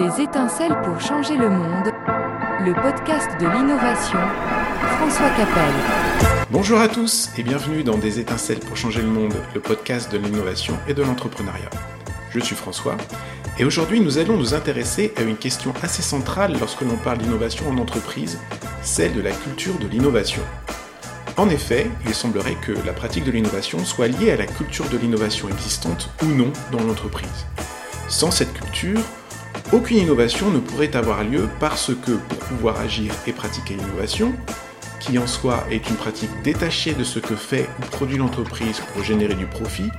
Des étincelles pour changer le monde, le podcast de l'innovation, François Capel. Bonjour à tous et bienvenue dans Des étincelles pour changer le monde, le podcast de l'innovation et de l'entrepreneuriat. Je suis François et aujourd'hui nous allons nous intéresser à une question assez centrale lorsque l'on parle d'innovation en entreprise, celle de la culture de l'innovation. En effet, il semblerait que la pratique de l'innovation soit liée à la culture de l'innovation existante ou non dans l'entreprise. Sans cette culture, aucune innovation ne pourrait avoir lieu parce que pour pouvoir agir et pratiquer l'innovation, qui en soi est une pratique détachée de ce que fait ou produit l'entreprise pour générer du profit,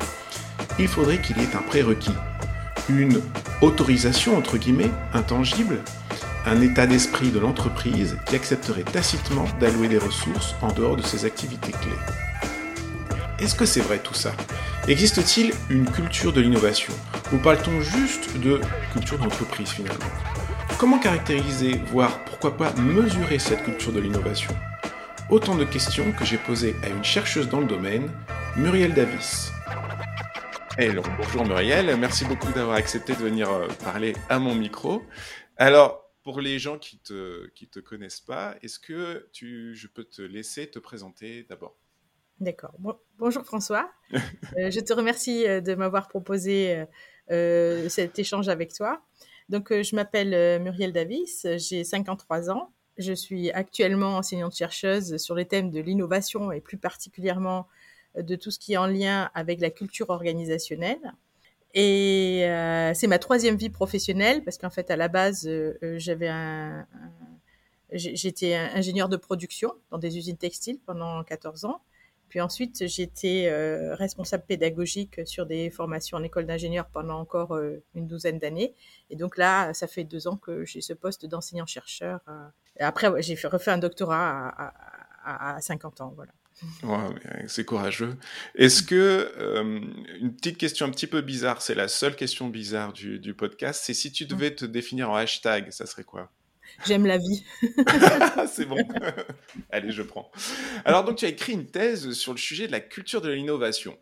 il faudrait qu'il y ait un prérequis, une autorisation entre guillemets intangible, un état d'esprit de l'entreprise qui accepterait tacitement d'allouer des ressources en dehors de ses activités clés. Est-ce que c'est vrai tout ça? Existe-t-il une culture de l'innovation Ou parle-t-on juste de culture d'entreprise finalement? Comment caractériser, voire pourquoi pas mesurer cette culture de l'innovation? Autant de questions que j'ai posées à une chercheuse dans le domaine, Muriel Davis. Hello, bonjour Muriel, merci beaucoup d'avoir accepté de venir euh, parler à mon micro. Alors, pour les gens qui te, qui te connaissent pas, est-ce que je peux te laisser te présenter d'abord? D'accord. bonjour François. Euh, je te remercie euh, de m'avoir proposé euh, cet échange avec toi. Donc, je m'appelle Muriel Davis, j'ai 53 ans. Je suis actuellement enseignante-chercheuse sur les thèmes de l'innovation et plus particulièrement de tout ce qui est en lien avec la culture organisationnelle. Et c'est ma troisième vie professionnelle parce qu'en fait, à la base, j'avais un j'étais ingénieur de production dans des usines textiles pendant 14 ans. Puis ensuite, j'étais euh, responsable pédagogique sur des formations en école d'ingénieur pendant encore euh, une douzaine d'années. Et donc là, ça fait deux ans que j'ai ce poste d'enseignant-chercheur. Euh. après, j'ai refait un doctorat à, 50 ans. Voilà. c'est courageux. Est-ce que, une petite question un petit peu bizarre, c'est la seule question bizarre du, du podcast, c'est si tu devais te définir en hashtag, ça serait quoi? J'aime la vie. c'est bon. Allez, je prends. Alors, donc, tu as écrit une thèse sur le sujet de la culture de l'innovation.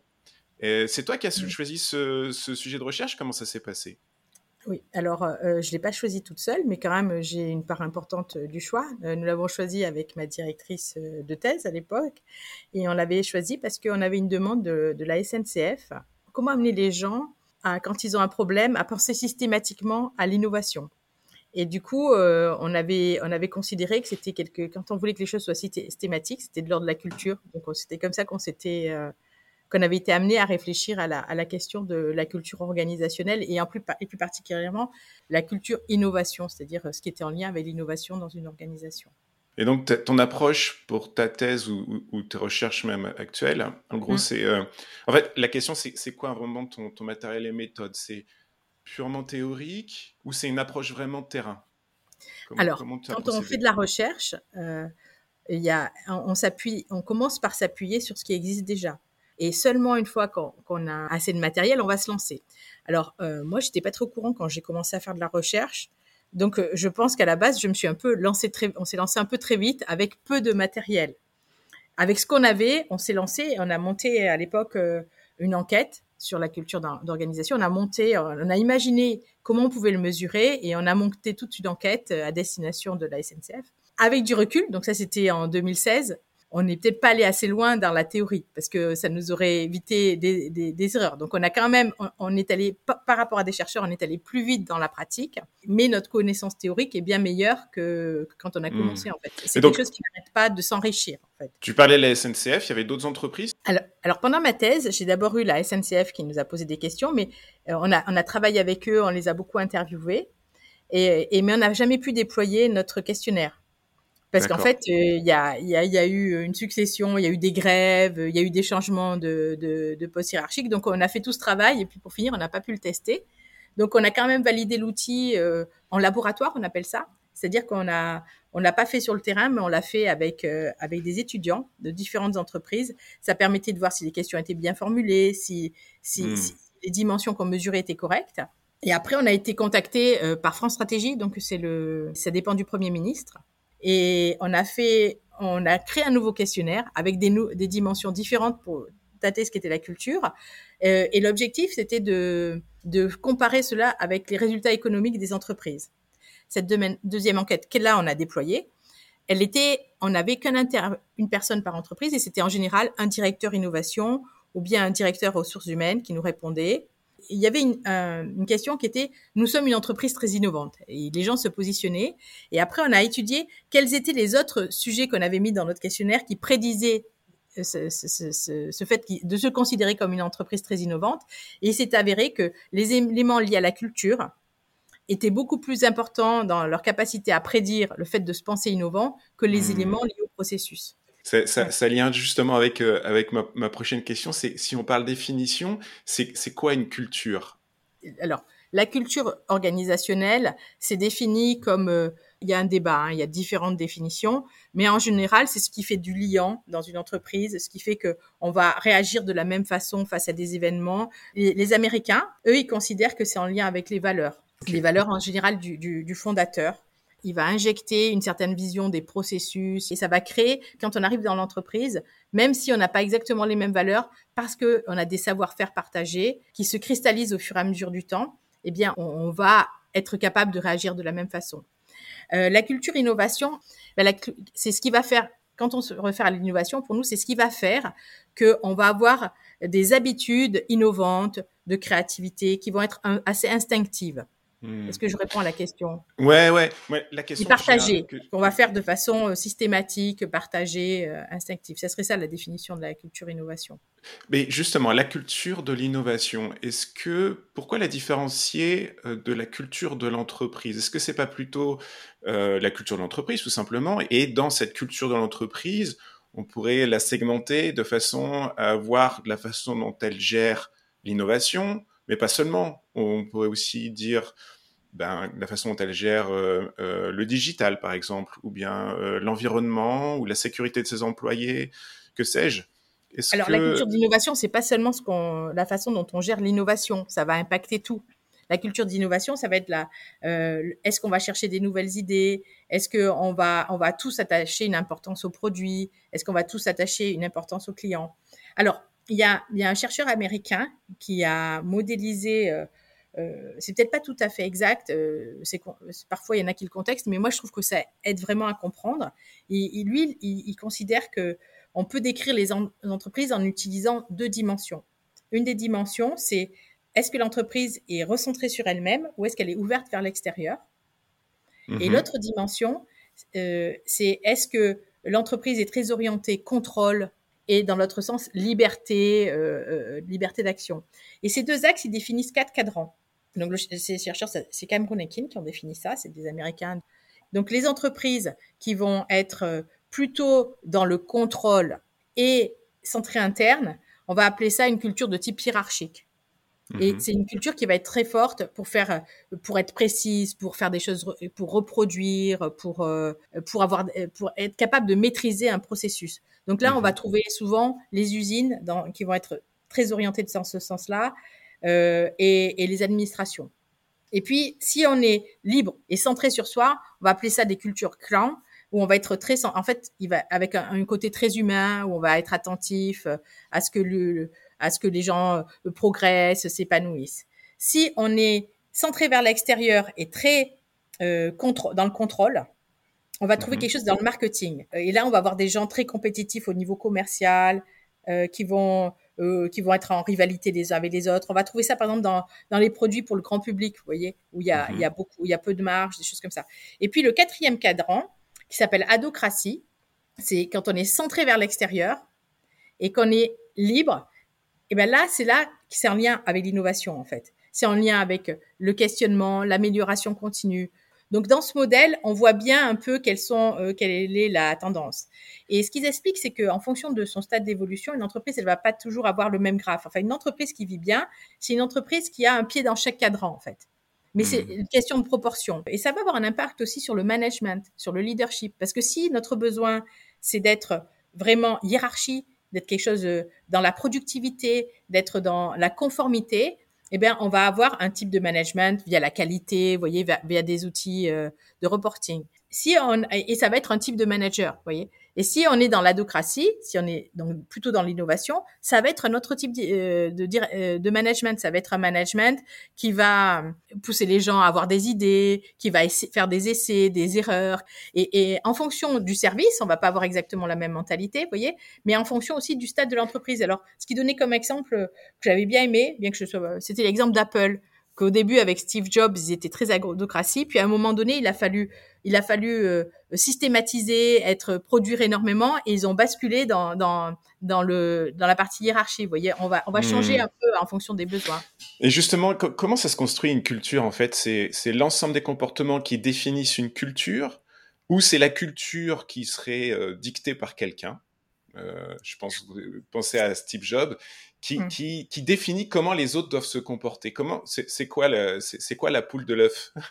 C'est toi qui as choisi ce, sujet de recherche? Comment ça s'est passé? Oui, alors euh, je ne l'ai pas choisi toute seule, mais quand même j'ai une part importante du choix. Euh, nous l'avons choisi avec ma directrice euh, de thèse à l'époque, et on l'avait choisi parce qu'on avait une demande de, de, la SNCF. Comment amener les gens, à, quand ils ont un problème, à penser systématiquement à l'innovation? Et du coup, euh, on avait on avait considéré que c'était quelque quand on voulait que les choses soient systématiques, c'était de l'ordre de la culture. Donc c'était comme ça qu'on s'était euh, qu'on avait été amené à réfléchir à la, à la question de la culture organisationnelle et en plus et plus particulièrement la culture innovation, c'est-à-dire ce qui était en lien avec l'innovation dans une organisation. Et donc ton approche pour ta thèse ou, ou, tes recherches même actuelles, en gros, mmh. c'est euh, en fait la question c'est quoi vraiment ton, ton matériel et méthode? C'est purement théorique ou c'est une approche vraiment de terrain Alors, quand on fait de la recherche, euh, il y a, on, s'appuie, on commence par s'appuyer sur ce qui existe déjà. Et seulement une fois qu'on a assez de matériel, on va se lancer. Alors, euh, moi, j'étais pas trop au courant quand j'ai commencé à faire de la recherche. Donc, euh, je pense qu'à la base, je me suis un peu lancé très, on s'est lancé un peu très vite avec peu de matériel. Avec ce qu'on avait, on s'est lancé, on a monté à l'époque euh, une enquête sur la culture d'organisation. On a monté, on a imaginé comment on pouvait le mesurer et on a monté toute une enquête euh, à destination de la SNCF. Avec du recul, donc ça c'était en 2016, on n'est peut-être pas allé assez loin dans la théorie parce que ça nous aurait évité des, des, des erreurs. Donc on a quand même, on, est allé par rapport à des chercheurs, on est allé plus vite dans la pratique, mais notre connaissance théorique est bien meilleure que, quand on a hmm. commencé en fait. C'est quelque chose qui n'arrête pas de s'enrichir en fait. Tu parlais de la SNCF, il y avait d'autres entreprises? Alors, alors pendant ma thèse, j'ai d'abord eu la SNCF qui nous a posé des questions, mais euh, on a on a travaillé avec eux, on les a beaucoup interviewés, et, et mais on n'a jamais pu déployer notre questionnaire. Parce qu'en fait, euh, il y, a, y, a, y, a, eu une succession, il y a eu des grèves, il y a eu des changements de, de, de postes hiérarchiques. Donc, on a fait tout ce travail et puis pour finir, on n'a pas pu le tester. Donc, on a quand même validé l'outil euh, en laboratoire, on appelle ça. C'est-à-dire qu'on a, on l'a pas fait sur le terrain, mais on l'a fait avec euh, avec des étudiants de différentes entreprises. Ça permettait de voir si les questions étaient bien formulées, si si, hmm. si les dimensions qu'on mesurait étaient correctes. Et après, on a été contacté par France Stratégie, donc c'est le, ça dépend du Premier ministre. Et on a fait, on a créé un nouveau questionnaire avec des, dimensions différentes pour dater ce qu'était la culture. Euh, et l'objectif, c'était de de comparer cela avec les résultats économiques des entreprises. Cette deuxième enquête qu'elle là on a déployée, elle était, on n'avait qu'une une personne par entreprise et c'était en général un directeur innovation ou bien un directeur ressources humaines qui nous répondait. Il y avait une, une question qui était nous sommes une entreprise très innovante et les gens se positionnaient et après on a étudié quels étaient les autres sujets qu'on avait mis dans notre questionnaire qui prédisaient ce, ce, ce, ce, fait de se considérer comme une entreprise très innovante. Et il s'est avéré que les éléments liés à la culture étaient beaucoup plus importants dans leur capacité à prédire le fait de se penser innovant que les mmh. éléments liés au processus. Ça, ça, ça lien justement avec, euh, avec ma, ma, prochaine question, c'est si on parle définition, c'est quoi une culture? Alors, la culture organisationnelle, c'est défini comme euh, il y a un débat, hein, il y a différentes définitions, mais en général, c'est ce qui fait du liant dans une entreprise, ce qui fait que on va réagir de la même façon face à des événements. Les, les Américains, eux, ils considèrent que c'est en lien avec les valeurs, les valeurs en général du, du, du fondateur. Il va injecter une certaine vision des processus et ça va créer, quand on arrive dans l'entreprise, même si on n'a pas exactement les mêmes valeurs, parce que on a des savoir-faire partagés qui se cristallisent au fur et à mesure du temps, eh on va être capable de réagir de la même façon. Euh, la culture innovation, ben, c'est ce qui va faire, quand on se réfère à l'innovation, pour nous, c'est ce qui va faire qu'on va avoir des habitudes innovantes de créativité qui vont être assez instinctives. Hmm. Est-ce que je réponds à la question? Ouais, ouais, ouais. La question. Partagée, qu'on va faire de façon euh, systématique, partagée, euh, instinctive. Ce serait ça la définition de la culture innovation. Mais justement, la culture de l'innovation, est-ce que pourquoi la différencier euh, de la culture de l'entreprise? Est-ce que c'est pas plutôt euh, la culture de l'entreprise tout simplement? Et dans cette culture de l'entreprise, on pourrait la segmenter de façon à voir la façon dont elle gère l'innovation, mais pas seulement. On pourrait aussi dire ben, la façon dont elle gère euh, euh, le digital, par exemple, ou bien euh, l'environnement, ou la sécurité de ses employés, que sais-je. Alors la culture d'innovation, c'est pas seulement ce qu'on, la façon dont on gère l'innovation, ça va impacter tout. La culture d'innovation, ça va être la, est-ce qu'on va chercher des nouvelles idées? Est-ce qu'on va, on va tous attacher une importance au produit Est-ce qu'on va tous attacher une importance au client Alors, il y a, un chercheur américain qui a modélisé, euh, euh, c'est peut-être pas tout à fait exact, euh, c'est parfois il y en a qui le contexte, mais moi je trouve que ça aide vraiment à comprendre. Et, lui, il, considère que on peut décrire les, entreprises en utilisant deux dimensions. Une des dimensions, c'est est-ce que l'entreprise est recentrée sur elle-même ou est-ce qu'elle est ouverte vers l'extérieur? Et mhm. l'autre dimension, c'est est-ce que l'entreprise est très orientée contrôle, et dans l'autre sens, liberté, euh, euh, liberté d'action. Et ces deux axes, ils définissent quatre cadrans. Donc, ces chercheurs, c'est Cameron et Kin qui ont défini ça, c'est des Américains. Donc, les entreprises qui vont être euh, plutôt dans le contrôle et centré interne, on va appeler ça une culture de type hiérarchique. Et mhm. c'est une culture qui va être très forte pour faire, pour être précise, pour faire des choses, pour reproduire, pour pour avoir, pour être capable de maîtriser un processus. Donc là, on va mhm. trouver souvent les usines dans, qui vont être très orientées dans ce sens-là euh, et, et, les administrations. Et puis, si on est libre et centré sur soi, on va appeler ça des cultures clans où on va être très, en fait, il va avec un, côté très humain où on va être attentif euh, à ce que le, à ce que les gens euh, progressent, s'épanouissent. Si on est centré vers l'extérieur et très euh, dans le contrôle, on va trouver mhm. quelque chose dans le marketing. Euh, et là, on va avoir des gens très compétitifs au niveau commercial, euh, qui vont euh, qui vont être en rivalité les uns avec les autres. On va trouver ça, par exemple, dans, dans les produits pour le grand public, vous voyez, où il y a, il y a mhm. beaucoup, où il y a peu de marge, des choses comme ça. Et puis, le quatrième cadran, qui s'appelle adocratie, c'est quand on est centré vers l'extérieur et qu'on est libre et ben là, c'est là que c'est en lien avec l'innovation en fait. C'est en lien avec le questionnement, l'amélioration continue. Donc dans ce modèle, on voit bien un peu quelles sont, euh, quelle est la tendance. Et ce qu'ils expliquent, c'est qu'en fonction de son stade d'évolution, une entreprise, elle va pas toujours avoir le même graphe. Enfin, une entreprise qui vit bien, c'est une entreprise qui a un pied dans chaque cadran en fait. Mais c'est mmh. une question de proportion. Et ça va avoir un impact aussi sur le management, sur le leadership. Parce que si notre besoin, c'est d'être vraiment hiérarchie, d'être quelque chose euh, dans la productivité, d'être dans la conformité, eh bien, on va avoir un type de management via la qualité, vous voyez, via, des outils euh, de reporting. Si on, et ça va être un type de manager, vous voyez. Et si on est dans l'adocratie, si on est donc plutôt dans l'innovation, ça va être un autre type euh, de, euh, de management. Ça va être un management qui va pousser les gens à avoir des idées, qui va faire des essais, des erreurs. Et, et, en fonction du service, on va pas avoir exactement la même mentalité, vous voyez, mais en fonction aussi du stade de l'entreprise. Alors, ce qui donnait comme exemple que j'avais bien aimé, bien que je sois, c'était l'exemple d'Apple qu'au début avec Steve Jobs, ils étaient très agrodocratie, puis à un moment donné, il a fallu, il a fallu euh, systématiser, être produire énormément, et ils ont basculé dans dans dans le dans la partie hiérarchie. Vous voyez, on va on va changer hmm. un peu en fonction des besoins. Et justement, comment ça se construit une culture en fait? C'est c'est l'ensemble des comportements qui définissent une culture, ou c'est la culture qui serait euh, dictée par quelqu'un? Euh, je pense, pensez à Steve Jobs, qui, mmh. qui, qui, définit comment les autres doivent se comporter. Comment, c'est quoi, quoi la poule de l'œuf?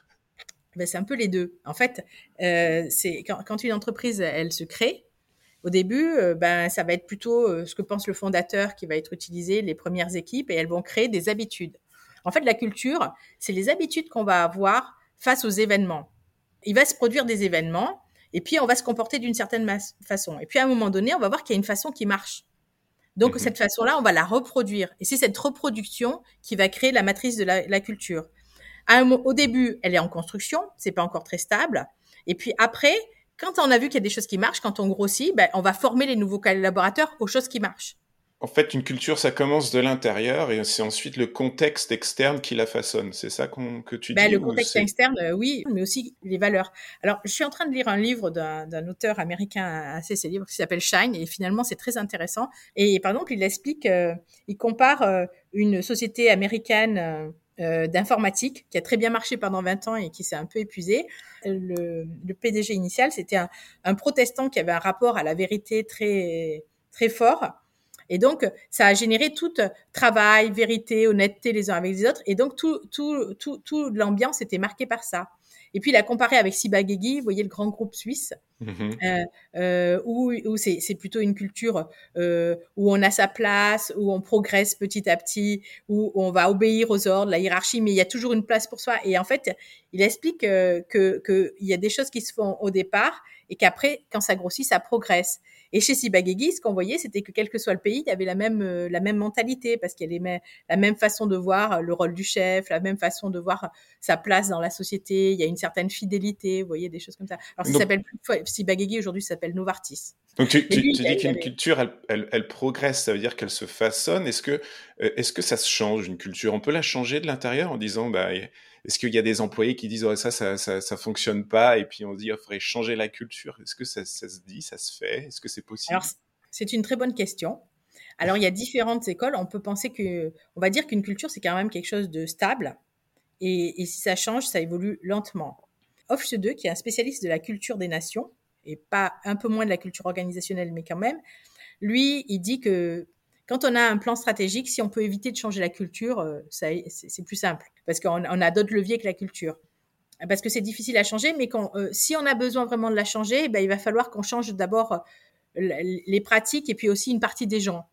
Ben, C'est un peu les deux. En fait, euh, c'est quand, quand, une entreprise, elle se crée, au début, euh, ben, ça va être plutôt ce que pense le fondateur qui va être utilisé, les premières équipes, et elles vont créer des habitudes. En fait, la culture, c'est les habitudes qu'on va avoir face aux événements. Il va se produire des événements, et puis, on va se comporter d'une certaine façon. Et puis, à un moment donné, on va voir qu'il y a une façon qui marche. Donc, mhm. cette façon-là, on va la reproduire. Et c'est cette reproduction qui va créer la matrice de la, culture. au début, elle est en construction, c'est pas encore très stable. Et puis après, quand on a vu qu'il y a des choses qui marchent, quand on grossit, ben, on va former les nouveaux collaborateurs aux choses qui marchent en fait, une culture, ça commence de l'intérieur et c'est ensuite le contexte externe qui la façonne. C'est ça que tu ben, dis Le contexte externe, euh, oui, mais aussi les valeurs. Alors, je suis en train de lire un livre d'un auteur américain assez célèbre qui s'appelle Shine et finalement, c'est très intéressant. Et par exemple, il explique, euh, il compare euh, une société américaine d'informatique qui a très bien marché pendant 20 ans et qui s'est un peu épuisée. Le, le PDG initial, c'était un, un protestant qui avait un rapport à la vérité très très fort et donc, ça a généré tout travail, vérité, honnêteté les uns avec les autres. Et donc, tout, tout, tout, tout l'ambiance était marquée par ça. Et puis, il a comparé avec Sibagegi, vous voyez le grand groupe suisse, mm-hmm. euh, euh, où, où c'est, plutôt une culture euh, où on a sa place, où on progresse petit à petit, où on va obéir aux ordres, la hiérarchie, mais il y a toujours une place pour soi. Et en fait, il explique euh, que qu'il y a des choses qui se font au départ et qu'après, quand ça grossit, ça progresse. Et chez Sibagegi, ce qu'on voyait, c'était que quel que soit le pays, il y avait la même euh, la même mentalité parce qu'il y avait la même façon de voir euh, le rôle du chef, la même façon de voir sa place dans la société. Il y a une certaine fidélité, vous voyez, des choses comme ça. Alors, ça s'appelle Sibagegi aujourd'hui, ça s'appelle Novartis. Donc tu, tu, dis qu'une culture, elle, elle, elle, progresse, ça veut dire qu'elle se façonne. Est-ce que euh, est-ce que ça se change une culture? On peut la changer de l'intérieur en disant bah est-ce qu'il y a des employés qui disent oh, ça, ça, ça, ça, fonctionne pas et puis on dit il faudrait changer la culture? Est-ce que ça, se dit, ça se fait? Est-ce que c'est possible? C'est une très bonne question. Alors il y a différentes écoles. On peut penser que, on va dire qu'une culture c'est quand même quelque chose de stable et, si ça change, ça évolue lentement. Hofsche 2, qui est un spécialiste de la culture des nations et pas un peu moins de la culture organisationnelle, mais quand même, lui, il dit que quand on a un plan stratégique, si on peut éviter de changer la culture, euh, c'est plus simple parce qu'on a d'autres leviers que la culture. Parce que c'est difficile à changer, mais euh, si on a besoin vraiment de la changer, ben, il va falloir qu'on change d'abord euh, les pratiques et puis aussi une partie des gens.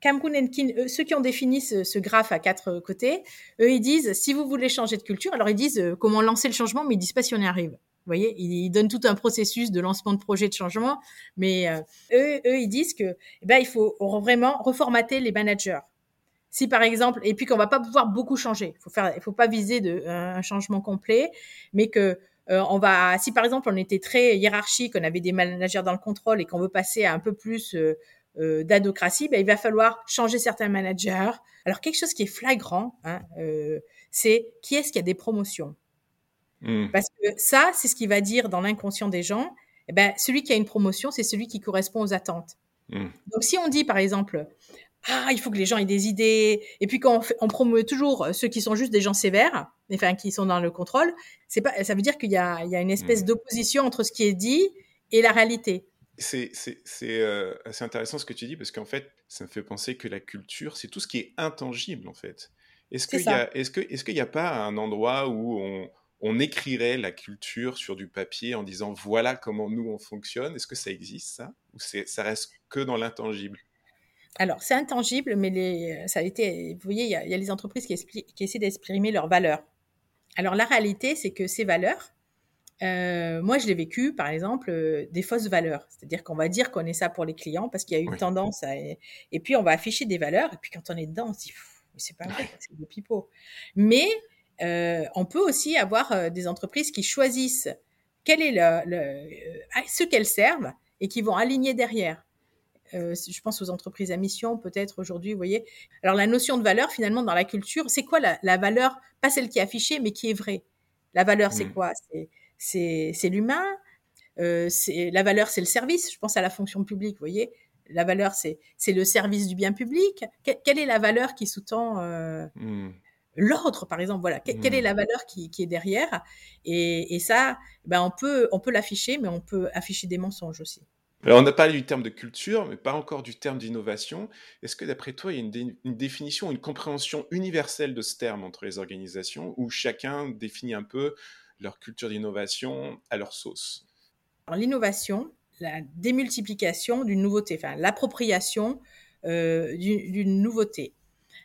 Cameroun Enkin, ceux qui ont défini ce, ce, graphe à quatre côtés, eux, ils disent, si vous voulez changer de culture, alors ils disent comment lancer le changement, mais ils disent pas si on y arrive. Vous voyez, ils, donnent tout un processus de lancement de projet de changement, mais euh, eux, eux, ils disent que, eh ben, il faut vraiment reformater les managers. Si par exemple, et puis qu'on va pas pouvoir beaucoup changer, faut faire, faut pas viser de un changement complet, mais que euh, on va, si par exemple on était très hiérarchique, on avait des managers dans le contrôle et qu'on veut passer à un peu plus euh, euh d'adocratie, ben, il va falloir changer certains managers. Alors quelque chose qui est flagrant, hein, euh, c'est qui est-ce qui a des promotions? Hmm. Parce que ça, c'est ce qui va dire dans l'inconscient des gens, eh ben, celui qui a une promotion, c'est celui qui correspond aux attentes. Hmm. Donc si on dit par exemple, ah, il faut que les gens aient des idées, et puis quand on, promeut toujours ceux qui sont juste des gens sévères, enfin qui sont dans le contrôle, c'est pas, ça veut dire qu'il y a, il y a une espèce hmm. d'opposition entre ce qui est dit et la réalité. C'est euh, assez intéressant ce que tu dis parce qu'en fait, ça me fait penser que la culture, c'est tout ce qui est intangible en fait. Est-ce qu'il n'y a, a pas un endroit où on, on écrirait la culture sur du papier en disant voilà comment nous on fonctionne Est-ce que ça existe ça? Ou ça reste que dans l'intangible? Alors, c'est intangible, mais les, ça a été, vous voyez, il y a, les entreprises qui, essaient d'exprimer leurs valeurs. Alors, la réalité, c'est que ces valeurs, euh, moi, je l'ai vécu, par exemple, euh, des fausses valeurs. C'est-à-dire qu'on va dire qu'on est ça pour les clients parce qu'il y a eu tendance à... Et puis, on va afficher des valeurs. Et puis, quand on est dedans, on se dit, c'est pas vrai, c'est du pipeau. Mais euh, on peut aussi avoir des entreprises qui choisissent quel est le, ce qu'elles servent et qui vont aligner derrière. je pense aux entreprises à mission, peut-être aujourd'hui, vous voyez. Alors, la notion de valeur, finalement, dans la culture, c'est quoi la, la, valeur Pas celle qui est affichée, mais qui est vraie? La valeur, c'est mmh. quoi? C'est l'humain? Euh, la valeur, c'est le service? Je pense à la fonction publique, vous voyez. La valeur, c'est le service du bien public? quelle est la valeur qui sous-tend euh, mmh. L'ordre, par exemple Voilà. Quelle est mmh. la valeur qui, est derrière et, ça, ben on peut, on peut l'afficher, mais on peut afficher des mensonges aussi. Alors, on a parlé du terme de culture, mais pas encore du terme d'innovation. Est-ce que d'après toi, il y a une, une, définition, une compréhension universelle de ce terme entre les organisations où chacun définit un peu leur culture d'innovation à leur sauce? L'innovation, la démultiplication d'une nouveauté, enfin l'appropriation euh, d'une nouveauté.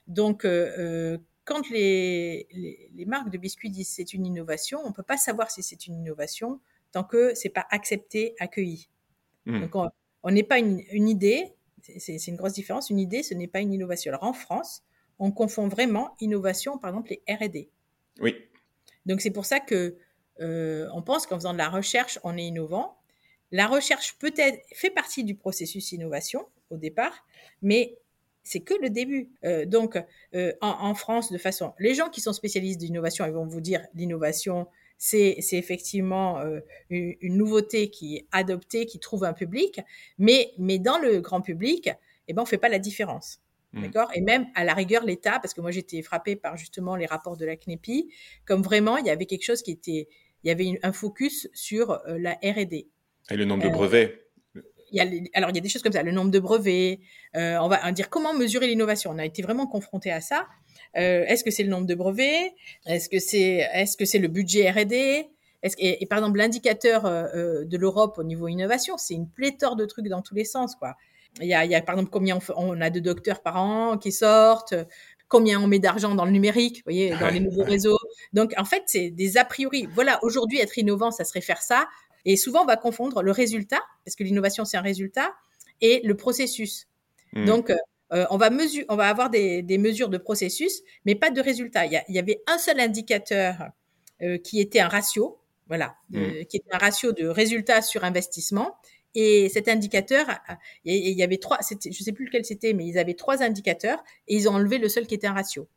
Donc, euh, euh, quand les, les, marques de biscuits disent c'est une innovation, on ne peut pas savoir si c'est une innovation tant que c'est pas accepté, accueilli. Hmm. Donc, on n'est pas une, une idée, c'est une grosse différence. Une idée, ce n'est pas une innovation. Alors, en France, on confond vraiment innovation, par exemple, les R&D. Oui. Donc, c'est pour ça que euh, on pense qu'en faisant de la recherche, on est innovant. La recherche peut-être fait partie du processus innovation au départ, mais c'est que le début. Euh, donc, euh, en, France, de façon, les gens qui sont spécialistes d'innovation, ils vont vous dire l'innovation, c'est effectivement une, nouveauté qui est adoptée, qui trouve un public, mais, mais dans le grand public, eh ben, on fait pas la différence. Mmh. D'accord? Et même à la rigueur, l'État, parce que moi j'étais frappée par justement les rapports de la CNEPI, comme vraiment il y avait quelque chose qui était il y avait un focus sur euh, la R&D. Et le nombre de euh, brevets y a, alors il y a des choses comme ça, le nombre de brevets. Euh, on va dire comment mesurer l'innovation. On a été vraiment confronté à ça. est-ce que c'est le nombre de brevets? Est-ce que c'est est-ce que c'est le budget R&D et, par exemple l'indicateur de l'Europe au niveau innovation, c'est une pléthore de trucs dans tous les sens quoi. Il y a, il y a par exemple combien on, a de docteurs par an qui sortent, combien on met d'argent dans le numérique, vous voyez, dans les nouveaux réseaux. Donc, en fait, c'est des a priori. Voilà, aujourd'hui, être innovant, ça serait faire ça. Et souvent, on va confondre le résultat, parce que l'innovation, c'est un résultat, et le processus. Hmm. Donc, euh, on, va mesure, on va avoir des, mesures de processus, mais pas de résultat. Il y, avait un seul indicateur euh, qui était un ratio, voilà, hmm. qui était un ratio de résultat sur investissement. Et cet indicateur, il y avait trois, je sais plus lequel c'était, mais ils avaient trois indicateurs et ils ont enlevé le seul qui était un ratio.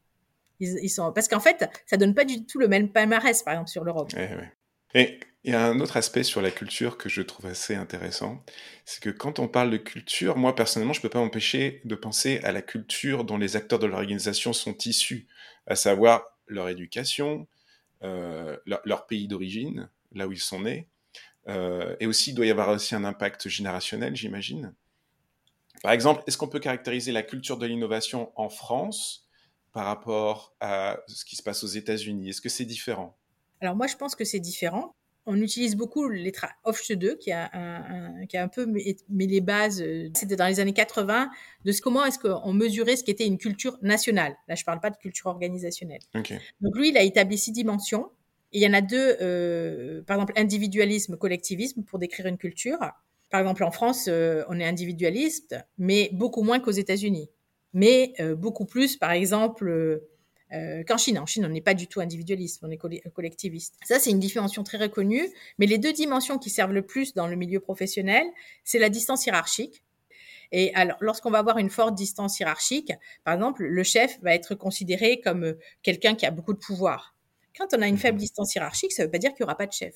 Ils, sont, parce qu'en fait, ça donne pas du tout le même palmarès, par exemple, sur l'Europe. A un autre aspect sur la culture que je trouve assez intéressant, c'est que quand on parle de culture, moi personnellement, je peux pas m'empêcher de penser à la culture dont les acteurs de l'organisation sont issus, à savoir leur éducation, euh, leur, pays d'origine, là où ils sont nés, euh, et aussi, il doit y avoir aussi un impact générationnel, j'imagine. Par exemple, est-ce qu'on peut caractériser la culture de l'innovation en France par rapport à ce qui se passe aux États-Unis? Est-ce que c'est différent? Alors moi, je pense que c'est différent. On utilise beaucoup les Offshe 2 qui a, un, qui a un peu mis, les bases, euh, c'était dans les années 80, de ce, comment est-ce qu'on mesurait ce qui était une culture nationale. Là, je ne parle pas de culture organisationnelle. Donc lui, il a établi six dimensions il y en a deux, euh, par exemple, individualisme, collectivisme, pour décrire une culture. Par exemple, en France, euh, on est individualiste, mais beaucoup moins qu'aux États-Unis. Mais euh, beaucoup plus, par exemple, qu'en Chine. En Chine, on n'est pas du tout individualiste, on est collectiviste. Ça, c'est une dimension très reconnue. Mais les deux dimensions qui servent le plus dans le milieu professionnel, c'est la distance hiérarchique. Et alors, lorsqu'on va avoir une forte distance hiérarchique, par exemple, le chef va être considéré comme quelqu'un qui a beaucoup de pouvoir. Quand on a une faible mhm. distance hiérarchique, ça ne veut pas dire qu'il n'y aura pas de chef.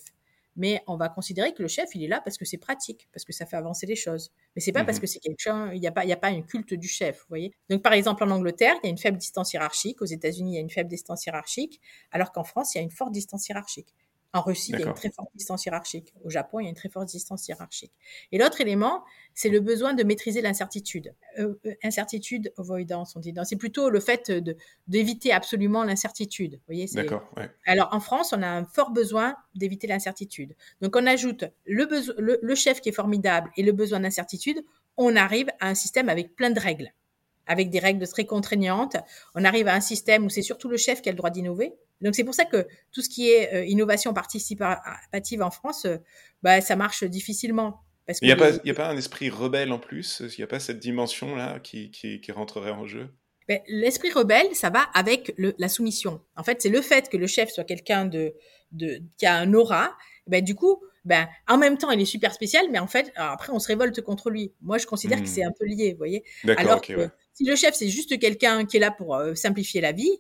Mais on va considérer que le chef, il est là parce que c'est pratique, parce que ça fait avancer les choses. Mais c'est pas parce mhm. que c'est quelqu'un, il n'y a pas, il a pas un culte du chef, vous voyez. Donc, par exemple, en Angleterre, il y a une faible distance hiérarchique. Aux États-Unis, il y a une faible distance hiérarchique. Alors qu'en France, il y a une forte distance hiérarchique. En Russie, il y a une très forte distance hiérarchique. Au Japon, il y a une très forte distance hiérarchique. Et l'autre élément, c'est le besoin de maîtriser l'incertitude. Euh, euh, incertitude, avoidance, on dit. C'est plutôt le fait d'éviter absolument l'incertitude. voyez, D'accord. Alors en France, on a un fort besoin d'éviter l'incertitude. Donc on ajoute le, le, le chef qui est formidable et le besoin d'incertitude. On arrive à un système avec plein de règles. Avec des règles très contraignantes. On arrive à un système où c'est surtout le chef qui a le droit d'innover. Donc c'est pour ça que tout ce qui est euh, innovation participative en France, euh, bah, ça marche difficilement. Il n'y a, a, pas un esprit rebelle en plus? Il n'y a pas cette dimension-là qui, qui, qui, rentrerait en jeu? Ben, L'esprit rebelle, ça va avec le, la soumission. En fait, c'est le fait que le chef soit quelqu'un de, de, qui a un aura. Ben, du coup, ben, en même temps, il est super spécial, mais en fait, après, on se révolte contre lui. Moi, je considère que hmm. c'est un peu lié, vous voyez? Alors que si le chef, c'est juste quelqu'un qui est là pour euh, simplifier la vie,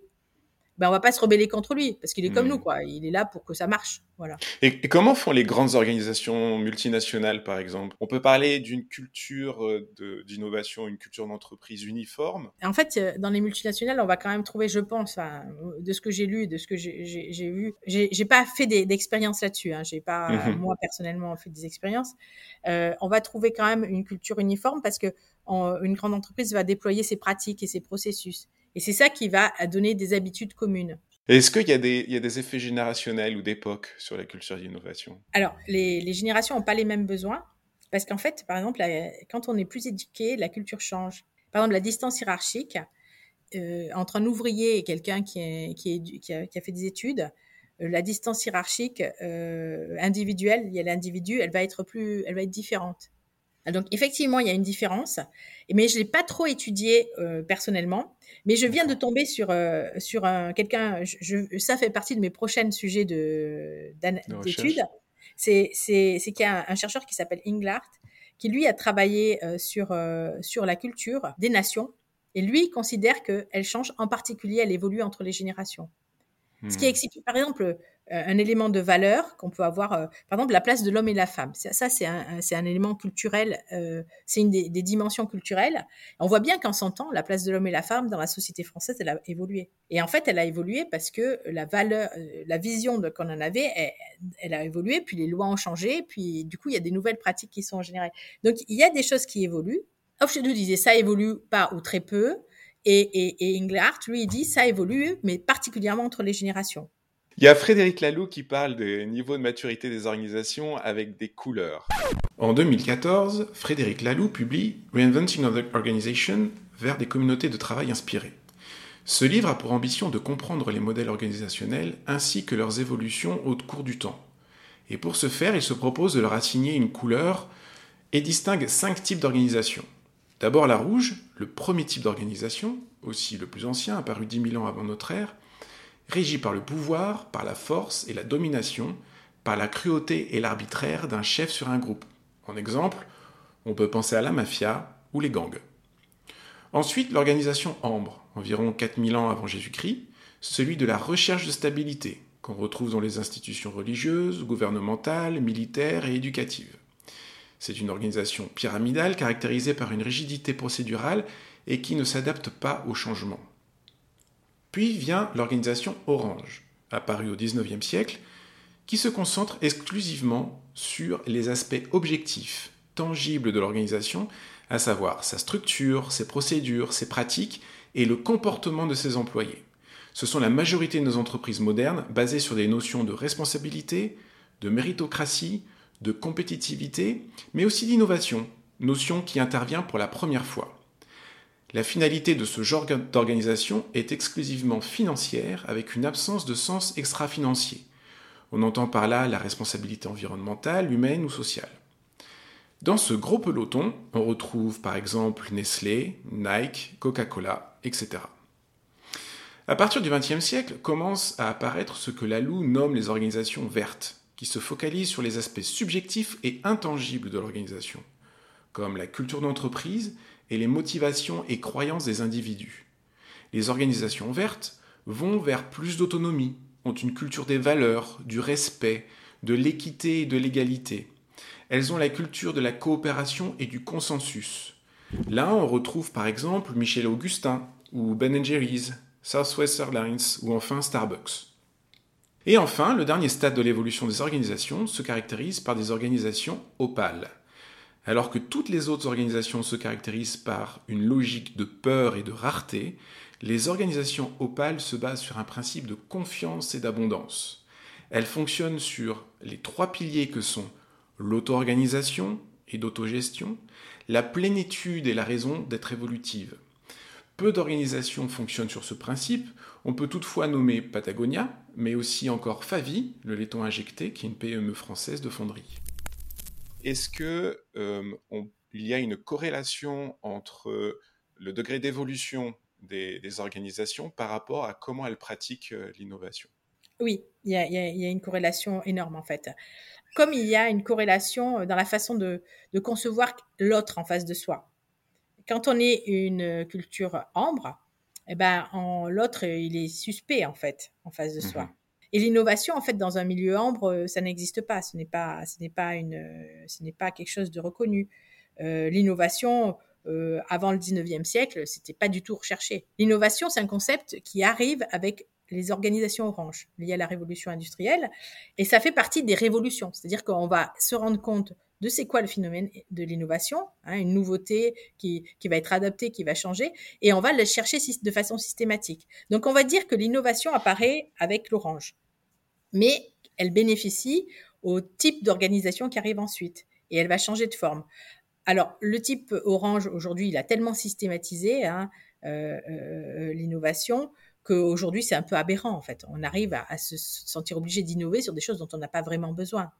ben on va pas se rebeller contre lui parce qu'il est comme hmm. nous quoi. Il est là pour que ça marche, voilà. Et, comment font les grandes organisations multinationales par exemple? On peut parler d'une culture euh, d'innovation, une culture d'entreprise uniforme? En fait, euh, dans les multinationales, on va quand même trouver, je pense, de ce que j'ai lu, de ce que j'ai vu, j'ai pas fait d'expérience là-dessus. Hein. J'ai pas mhm. moi personnellement fait des expériences. Euh, on va trouver quand même une culture uniforme parce que une grande entreprise va déployer ses pratiques et ses processus. Et c'est ça qui va donner des habitudes communes. Est-ce qu'il y, a des effets générationnels ou d'époque sur la culture d'innovation? Alors, les, générations n'ont pas les mêmes besoins, parce qu'en fait, par exemple, quand on est plus éduqué, la culture change. Par exemple, la distance hiérarchique euh, entre un ouvrier et quelqu'un qui, qui, a, fait des études, euh, la distance hiérarchique euh, individuelle, il y a l'individu, elle va être plus, elle va être différente. Donc effectivement, il y a une différence, mais je l'ai pas trop étudié euh, personnellement. Mais je viens de tomber sur euh, sur un quelqu'un. Je, ça fait partie de mes prochains sujets de d'études. C'est c'est c'est qu'il y a un, chercheur qui s'appelle Inglart qui lui a travaillé euh, sur sur la culture des nations et lui considère qu'elle change en particulier, elle évolue entre les générations. Ce qui hmm. explique, par exemple, un élément de valeur qu'on peut avoir, euh, par exemple, la place de l'homme et de la femme. Ça, c'est un, un élément culturel, euh, c'est une des, des, dimensions culturelles. On voit bien qu'en 100 ans, la place de l'homme et la femme dans la société française, elle a évolué. Et en fait, elle a évolué parce que la valeur, la vision qu'on en avait, elle, elle, a évolué, puis les lois ont changé, puis du coup, il y a des nouvelles pratiques qui sont générées. Donc, il y a des choses qui évoluent. Hofstede disait ça évolue pas ou très peu. Et, et, et lui, il dit ça évolue, mais particulièrement entre les générations. Il y a Frédéric Laloux qui parle des niveaux de maturité des organisations avec des couleurs. En 2014, Frédéric Laloux publie Reinventing the Organization vers des communautés de travail inspirées. Ce livre a pour ambition de comprendre les modèles organisationnels ainsi que leurs évolutions au cours du temps. Et pour ce faire, il se propose de leur assigner une couleur et distingue cinq types d'organisations. D'abord la rouge, le premier type d'organisation, aussi le plus ancien, apparu 10 000 ans avant notre ère, régi par le pouvoir, par la force et la domination, par la cruauté et l'arbitraire d'un chef sur un groupe. En exemple, on peut penser à la mafia ou les gangs. Ensuite, l'organisation Ambre, environ 4000 ans avant Jésus-Christ, celui de la recherche de stabilité, qu'on retrouve dans les institutions religieuses, gouvernementales, militaires et éducatives. C'est une organisation pyramidale caractérisée par une rigidité procédurale et qui ne s'adapte pas au changement. Puis vient l'organisation Orange, apparue au XIXe siècle, qui se concentre exclusivement sur les aspects objectifs, tangibles de l'organisation, à savoir sa structure, ses procédures, ses pratiques et le comportement de ses employés. Ce sont la majorité de nos entreprises modernes basées sur des notions de responsabilité, de méritocratie, de compétitivité, mais aussi d'innovation, notion qui intervient pour la première fois. La finalité de ce genre d'organisation est exclusivement financière avec une absence de sens extra-financier. On entend par là la responsabilité environnementale, humaine ou sociale. Dans ce gros peloton, on retrouve par exemple Nestlé, Nike, Coca-Cola, etc. À partir du XXe siècle commence à apparaître ce que Lalou nomme les organisations vertes, qui se focalisent sur les aspects subjectifs et intangibles de l'organisation, comme la culture d'entreprise et les motivations et croyances des individus. Les organisations vertes vont vers plus d'autonomie, ont une culture des valeurs, du respect, de l'équité et de l'égalité. Elles ont la culture de la coopération et du consensus. Là, on retrouve par exemple Michel Augustin, ou Ben Jerry's, Southwest Airlines, ou enfin Starbucks. Et enfin, le dernier stade de l'évolution des organisations se caractérise par des organisations opales. Alors que toutes les autres organisations se caractérisent par une logique de peur et de rareté, les organisations opales se basent sur un principe de confiance et d'abondance. Elles fonctionnent sur les trois piliers que sont l'auto-organisation et d'autogestion, la plénitude et la raison d'être évolutive. Peu d'organisations fonctionnent sur ce principe. On peut toutefois nommer Patagonia, mais aussi encore Favi, le laiton injecté, qui est une PME française de fonderie. Est-ce qu'il euh, y a une corrélation entre le degré d'évolution des, organisations par rapport à comment elles pratiquent euh, l'innovation? Oui, il y, a, une corrélation énorme en fait. Comme il y a une corrélation dans la façon de concevoir l'autre en face de soi quand on est une culture ambre, eh ben, l'autre, il est suspect, en fait, en face de soi. Et l'innovation, en fait, dans un milieu ambre, ça n'existe pas. Ce n'est pas, ce n'est pas une, ce n'est pas quelque chose de reconnu. Euh, l'innovation, euh, avant le 19e siècle, c'était pas du tout recherché. L'innovation, c'est un concept qui arrive avec les organisations oranges liées à la révolution industrielle, et ça fait partie des révolutions. C'est-à-dire qu'on va se rendre compte de c'est quoi le phénomène de l'innovation, hein, une nouveauté qui, qui va être adaptée, qui va changer, et on va le chercher de façon systématique. Donc on va dire que l'innovation apparaît avec l'orange, mais elle bénéficie au type d'organisation qui arrive ensuite, et elle va changer de forme. Alors le type orange aujourd'hui, il a tellement systématisé hein, euh, euh, l'innovation qu'aujourd'hui c'est un peu aberrant en fait. On arrive à se sentir obligé d'innover sur des choses dont on n'a pas vraiment besoin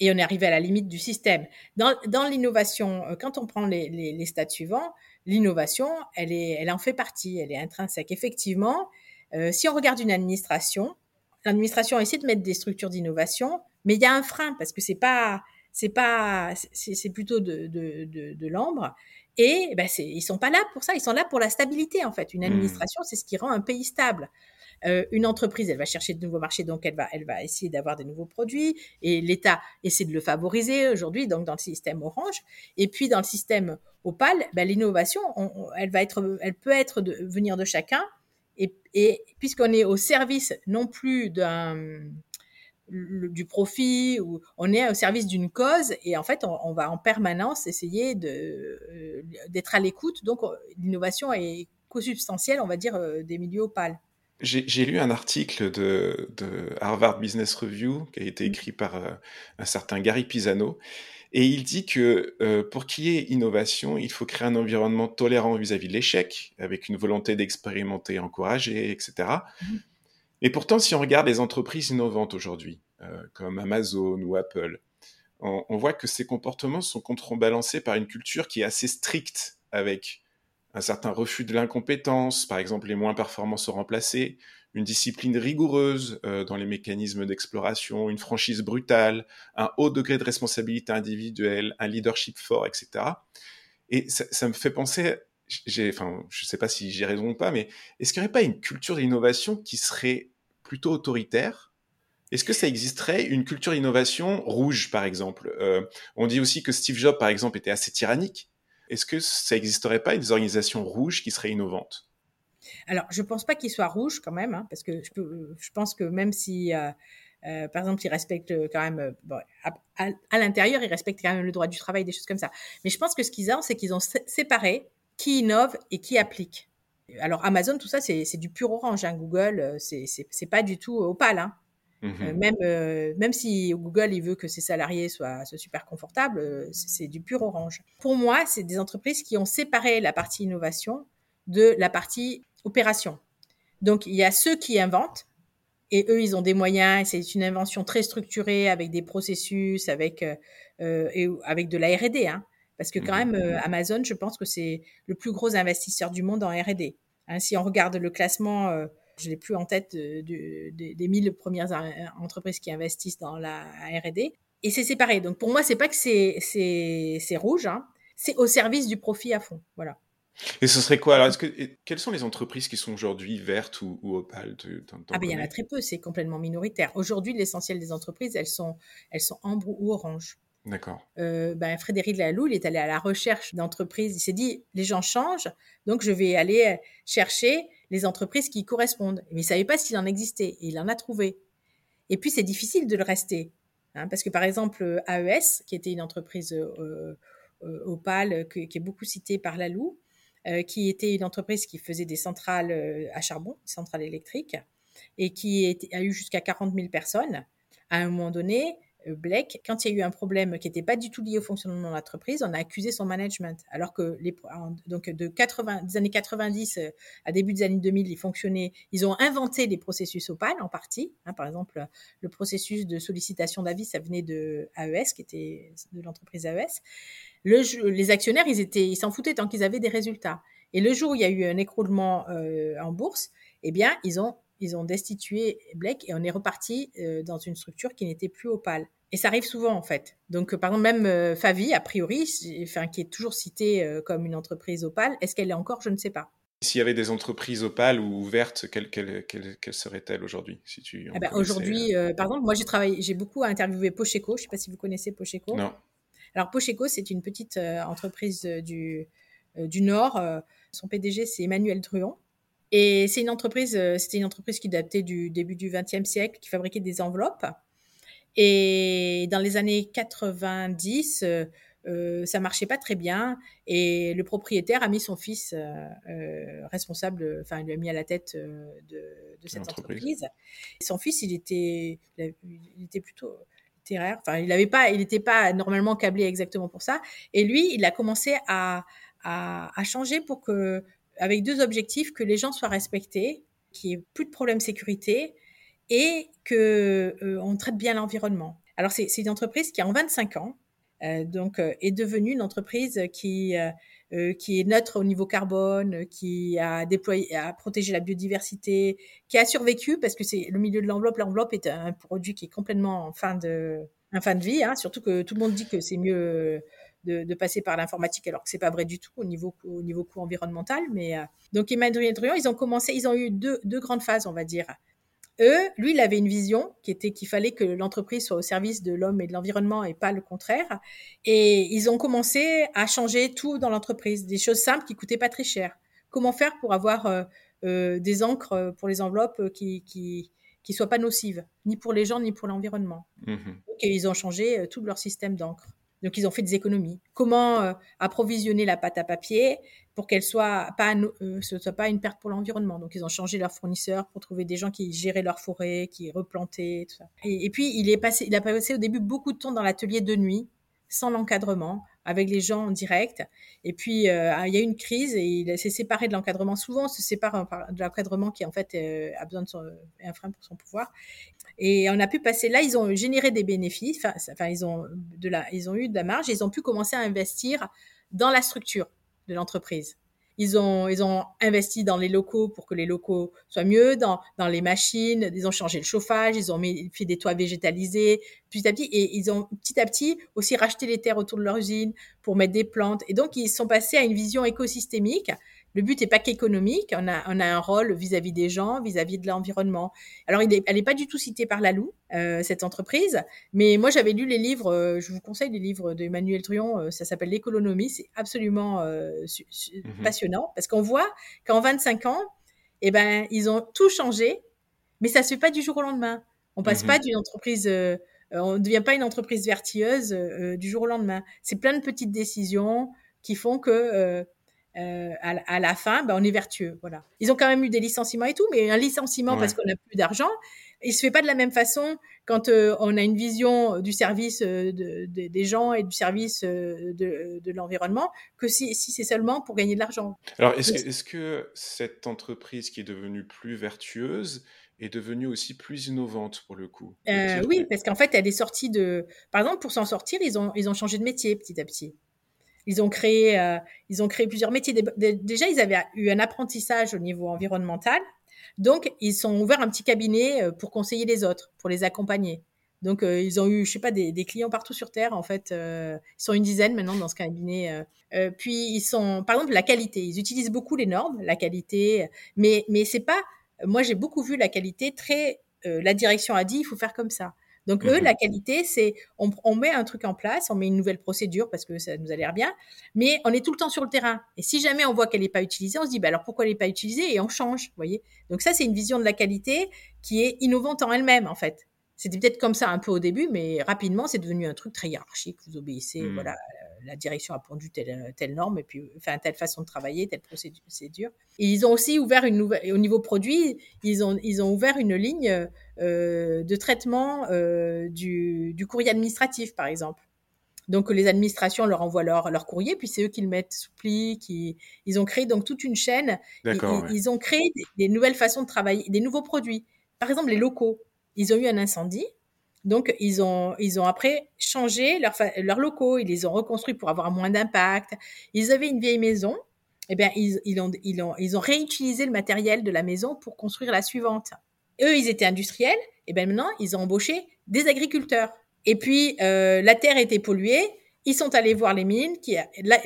et on est arrivé à la limite du système. Dans, l'innovation, euh, quand on prend les, stades suivants, l'innovation, elle en fait partie, elle est intrinsèque. Effectivement, euh, si on regarde une administration, l'administration essaie de mettre des structures d'innovation, mais il y a un frein parce que c'est pas, c'est pas, c'est plutôt de, de, de, de l'ambre. Et ben ils sont pas là pour ça, ils sont là pour la stabilité en fait. Une mmh. administration, c'est ce qui rend un pays stable. Euh, une entreprise, elle va chercher de nouveaux marchés, donc elle va, elle va essayer d'avoir des nouveaux produits, et l'État essaie de le favoriser aujourd'hui, donc dans le système orange. Et puis dans le système opale, ben, l'innovation, elle va être, elle peut être de venir de chacun, et, et puisqu'on est au service non plus d'un du profit ou on est au service d'une cause et en fait on, va en permanence essayer de euh, d'être à l'écoute donc l'innovation est co-substantielle on va dire euh, des milieux opales j'ai lu un article de, Harvard Business Review qui a été mmh. écrit par euh, un certain Gary Pisano. Et il dit que euh, pour qu'il y ait innovation, il faut créer un environnement tolérant vis-à-vis de l'échec, avec une volonté d'expérimenter, encourager, etc. Mmh. Et pourtant, si on regarde les entreprises innovantes aujourd'hui, euh, comme Amazon ou Apple, on, on, voit que ces comportements sont contrebalancés par une culture qui est assez stricte avec un certain refus de l'incompétence, par exemple les moins performants sont remplacés, une discipline rigoureuse euh, dans les mécanismes d'exploration, une franchise brutale, un haut degré de responsabilité individuelle, un leadership fort, etc. Et ça, me fait penser, enfin, je ne sais pas si j'ai raison ou pas, mais est-ce qu'il n'y aurait pas une culture d'innovation qui serait plutôt autoritaire? Est-ce que ça existerait une culture d'innovation rouge, par exemple? Euh, On dit aussi que Steve Jobs, par exemple, était assez tyrannique. Est-ce que ça n'existerait pas des organisations rouges qui seraient innovantes? Alors, je ne pense pas qu'ils soient rouges quand même, hein, parce que je, peux, je, pense que même si, euh, euh, par exemple, ils respectent quand même, euh, bon, à, l'intérieur, ils respectent quand même le droit du travail, des choses comme ça. Mais je pense que ce qu'ils ont, c'est qu'ils ont séparé qui innove et qui applique. Alors Amazon, tout ça, c'est du pur orange. Hein. Google, c'est pas du tout opale. Hein. Euh, mmh même, euh, même si Google il veut que ses salariés soient, super confortables, euh, c'est du pur orange. Pour moi, c'est des entreprises qui ont séparé la partie innovation de la partie opération. Donc il y a ceux qui inventent et eux ils ont des moyens. C'est une invention très structurée avec des processus, avec et avec de la R&D. Hein, parce que quand mmh même Amazon, je pense que c'est le plus gros investisseur du monde en R&D. Hein, si on regarde le classement je l'ai plus en tête des 1000 premières entreprises qui investissent dans la R&D. Et c'est séparé. Donc pour moi, c'est pas que c'est c'est rouge, hein. c'est au service du profit à fond. Voilà. Et ce serait quoi? Alors est-ce que quelles sont les entreprises qui sont aujourd'hui vertes ou, opales Ah ben il y en a très peu, c'est complètement minoritaire. Aujourd'hui, l'essentiel des entreprises, elles sont elles sont ambre ou orange. D'accord. Euh, ben, Frédéric Laloux, il est allé à la recherche d'entreprises. Il s'est dit, les gens changent, donc je vais aller chercher les entreprises qui correspondent. Mais il savait pas s'il en existait, et il en a trouvé. Et puis c'est difficile de le rester, hein, parce que par exemple AES, qui était une entreprise euh, euh, opale, qui est beaucoup citée par Lalou, euh, qui était une entreprise qui faisait des centrales euh, à charbon, centrales électriques, et qui a eu jusqu'à 40 000 personnes. À un moment donné, Blake, quand il y a eu un problème qui n'était pas du tout lié au fonctionnement de l'entreprise, on a accusé son management. Alors que les, donc de 80, des années 90 à début des années 2000, ils fonctionnaient, ils ont inventé les processus Opal en partie. Hein, par exemple, le processus de sollicitation d'avis, ça venait de AES, qui était de l'entreprise AES. Le, les actionnaires, ils étaient, ils s'en foutaient tant qu'ils avaient des résultats. Et le jour où il y a eu un écroulement euh, en bourse, eh bien, ils ont ils ont destitué Blake et on est reparti euh, dans une structure qui n'était plus Opal. Et ça arrive souvent en fait. Donc par exemple même euh, Favi, a priori, enfin, qui est toujours citée comme une entreprise Opal, est-ce qu'elle est encore Je ne sais pas. S'il y avait des entreprises opales ou ouvertes, quelles quelle, quelle, seraient-elles aujourd'hui si tu eh ben, Aujourd'hui, par exemple, moi j'ai travaillé, j'ai beaucoup interviewé Pocheco. Je ne sais pas si vous connaissez Pocheco. Non. Alors Pocheco, c'est une petite entreprise du, du Nord son PDG, c'est Emmanuel Truon. Et c'est une entreprise, euh, c'était une entreprise qui datait du début du XXe siècle, qui fabriquait des enveloppes. Et dans les années 90, euh, euh, ça marchait pas très bien. Et le propriétaire a mis son fils euh, responsable, enfin, il lui a mis à la tête de, cette entreprise. son fils, il était, il était plutôt littéraire. Enfin, il n'avait pas, il n'était pas normalement câblé exactement pour ça. Et lui, il a commencé à, à, changer pour que, avec deux objectifs, que les gens soient respectés, qu'il n'y ait plus de problèmes de sécurité et que euh, on traite bien l'environnement. Alors c'est une entreprise qui en 25 ans euh, donc euh, est devenue une entreprise qui qui est neutre au niveau carbone, qui a déployé, a protégé la biodiversité, qui a survécu parce que c'est le milieu de l'enveloppe. L'enveloppe est un produit qui est complètement en fin de, en fin de vie, hein, surtout que tout le monde dit que c'est mieux de, passer par l'informatique, alors que c'est pas vrai du tout au niveau, au niveau coût environnemental. Mais euh, donc Emmanuel Druon, ils ont commencé, ils ont eu deux, deux grandes phases, on va dire. Eux, lui, il avait une vision qui était qu'il fallait que l'entreprise soit au service de l'homme et de l'environnement et pas le contraire. Et ils ont commencé à changer tout dans l'entreprise, des choses simples qui coûtaient pas très cher. Comment faire pour avoir euh, euh, des encres pour les enveloppes qui, qui qui soient pas nocives, ni pour les gens ni pour l'environnement? Mmh et ils ont changé tout leur système d'encre. Donc, ils ont fait des économies. Comment euh, approvisionner la pâte à papier pour qu'elle soit pas, euh, ce soit pas une perte pour l'environnement. Donc, ils ont changé leurs fournisseurs pour trouver des gens qui géraient leur forêt, qui replantaient, tout ça. Et, puis, il est passé, il a passé au début beaucoup de temps dans l'atelier de nuit, sans l'encadrement, avec les gens en direct. Et puis, euh, il y a eu une crise et il s'est séparé de l'encadrement. Souvent, on se sépare de l'encadrement qui, en fait, a besoin de son, un frein pour son pouvoir. Et on a pu passer là, ils ont généré des bénéfices, enfin, ils, ont de la, ils ont eu de la marge, ils ont pu commencer à investir dans la structure de l'entreprise. Ils ont, ils ont investi dans les locaux pour que les locaux soient mieux, dans, dans les machines, ils ont changé le chauffage, ils ont fait des toits végétalisés petit à petit, et ils ont petit à petit aussi racheté les terres autour de leur usine pour mettre des plantes. Et donc, ils sont passés à une vision écosystémique le but n'est pas qu'économique, on a, on a un rôle vis-à-vis des gens, vis-à-vis de l'environnement. Alors, elle n'est pas du tout citée par Lalou, euh, cette entreprise, mais moi j'avais lu les livres, euh, je vous conseille les livres d'Emmanuel Truon, euh, ça s'appelle L'économie, c'est absolument mhm. passionnant, parce qu'on voit qu'en 25 ans, eh ben, ils ont tout changé, mais ça ne se fait pas du jour au lendemain. On passe mhm. pas d'une entreprise... on ne devient pas une entreprise vertueuse du jour au lendemain. C'est plein de petites décisions qui font que euh, à, la fin, ben, on est vertueux. Voilà. Ils ont quand même eu des licenciements et tout, mais un licenciement parce qu'on n'a plus d'argent, il se fait pas de la même façon quand euh, on a une vision du service euh, des gens et du service de, l'environnement que si, c'est seulement pour gagner de l'argent. Alors, est-ce que, est que, cette entreprise qui est devenue plus vertueuse est devenue aussi plus innovante pour le coup Oui, parce qu'en fait, elle est sortie de... Par exemple, pour s'en sortir, ils ont, ils ont changé de métier petit à petit. Ils ont créé, euh, ils ont créé plusieurs métiers. Déjà, ils avaient eu un apprentissage au niveau environnemental. Donc, ils sont ouverts un petit cabinet euh, pour conseiller les autres, pour les accompagner. Donc, euh, ils ont eu, je sais pas, des, clients partout sur Terre. En fait, ils sont une dizaine maintenant dans ce cabinet. puis, ils sont, par exemple, la qualité. Ils utilisent beaucoup les normes, la qualité. Mais, mais c'est pas. Moi, j'ai beaucoup vu la qualité très. la direction a dit, il faut faire comme ça. Donc, eux, mmh la qualité, c'est on, met un truc en place, on met une nouvelle procédure parce que ça nous a l'air bien, mais on est tout le temps sur le terrain. Et si jamais on voit qu'elle n'est pas utilisée, on se dit, bah alors pourquoi elle n'est pas utilisée? Et on change, vous voyez? Donc ça, c'est une vision de la qualité qui est innovante en elle-même, en fait. C'était peut-être comme ça un peu au début, mais rapidement, c'est devenu un truc très hiérarchique. Vous obéissez, mmh. voilà, la direction a pondu telle, telle norme, et puis, enfin, telle façon de travailler, telle procédure. Et ils ont aussi ouvert une nouvelle, au niveau produit, ils ont, ils ont ouvert une ligne euh, de traitement euh, du, du courrier administratif, par exemple. Donc les administrations leur envoient leur, leur courrier, puis c'est eux qui le mettent sous pli, qui ils ont créé donc toute une chaîne. Ils, ils, ont créé des, nouvelles façons de travailler, des nouveaux produits. Par exemple les locaux, ils ont eu un incendie, donc ils ont ils ont après changé leurs locaux, ils les ont reconstruits pour avoir moins d'impact. Ils avaient une vieille maison, eh bien ils, ils ont ils ont ils ont réutilisé le matériel de la maison pour construire la suivante. Eux ils étaient industriels, et bien maintenant ils ont embauché des agriculteurs et puis, euh, la terre était polluée. Ils sont allés voir les mines, qui,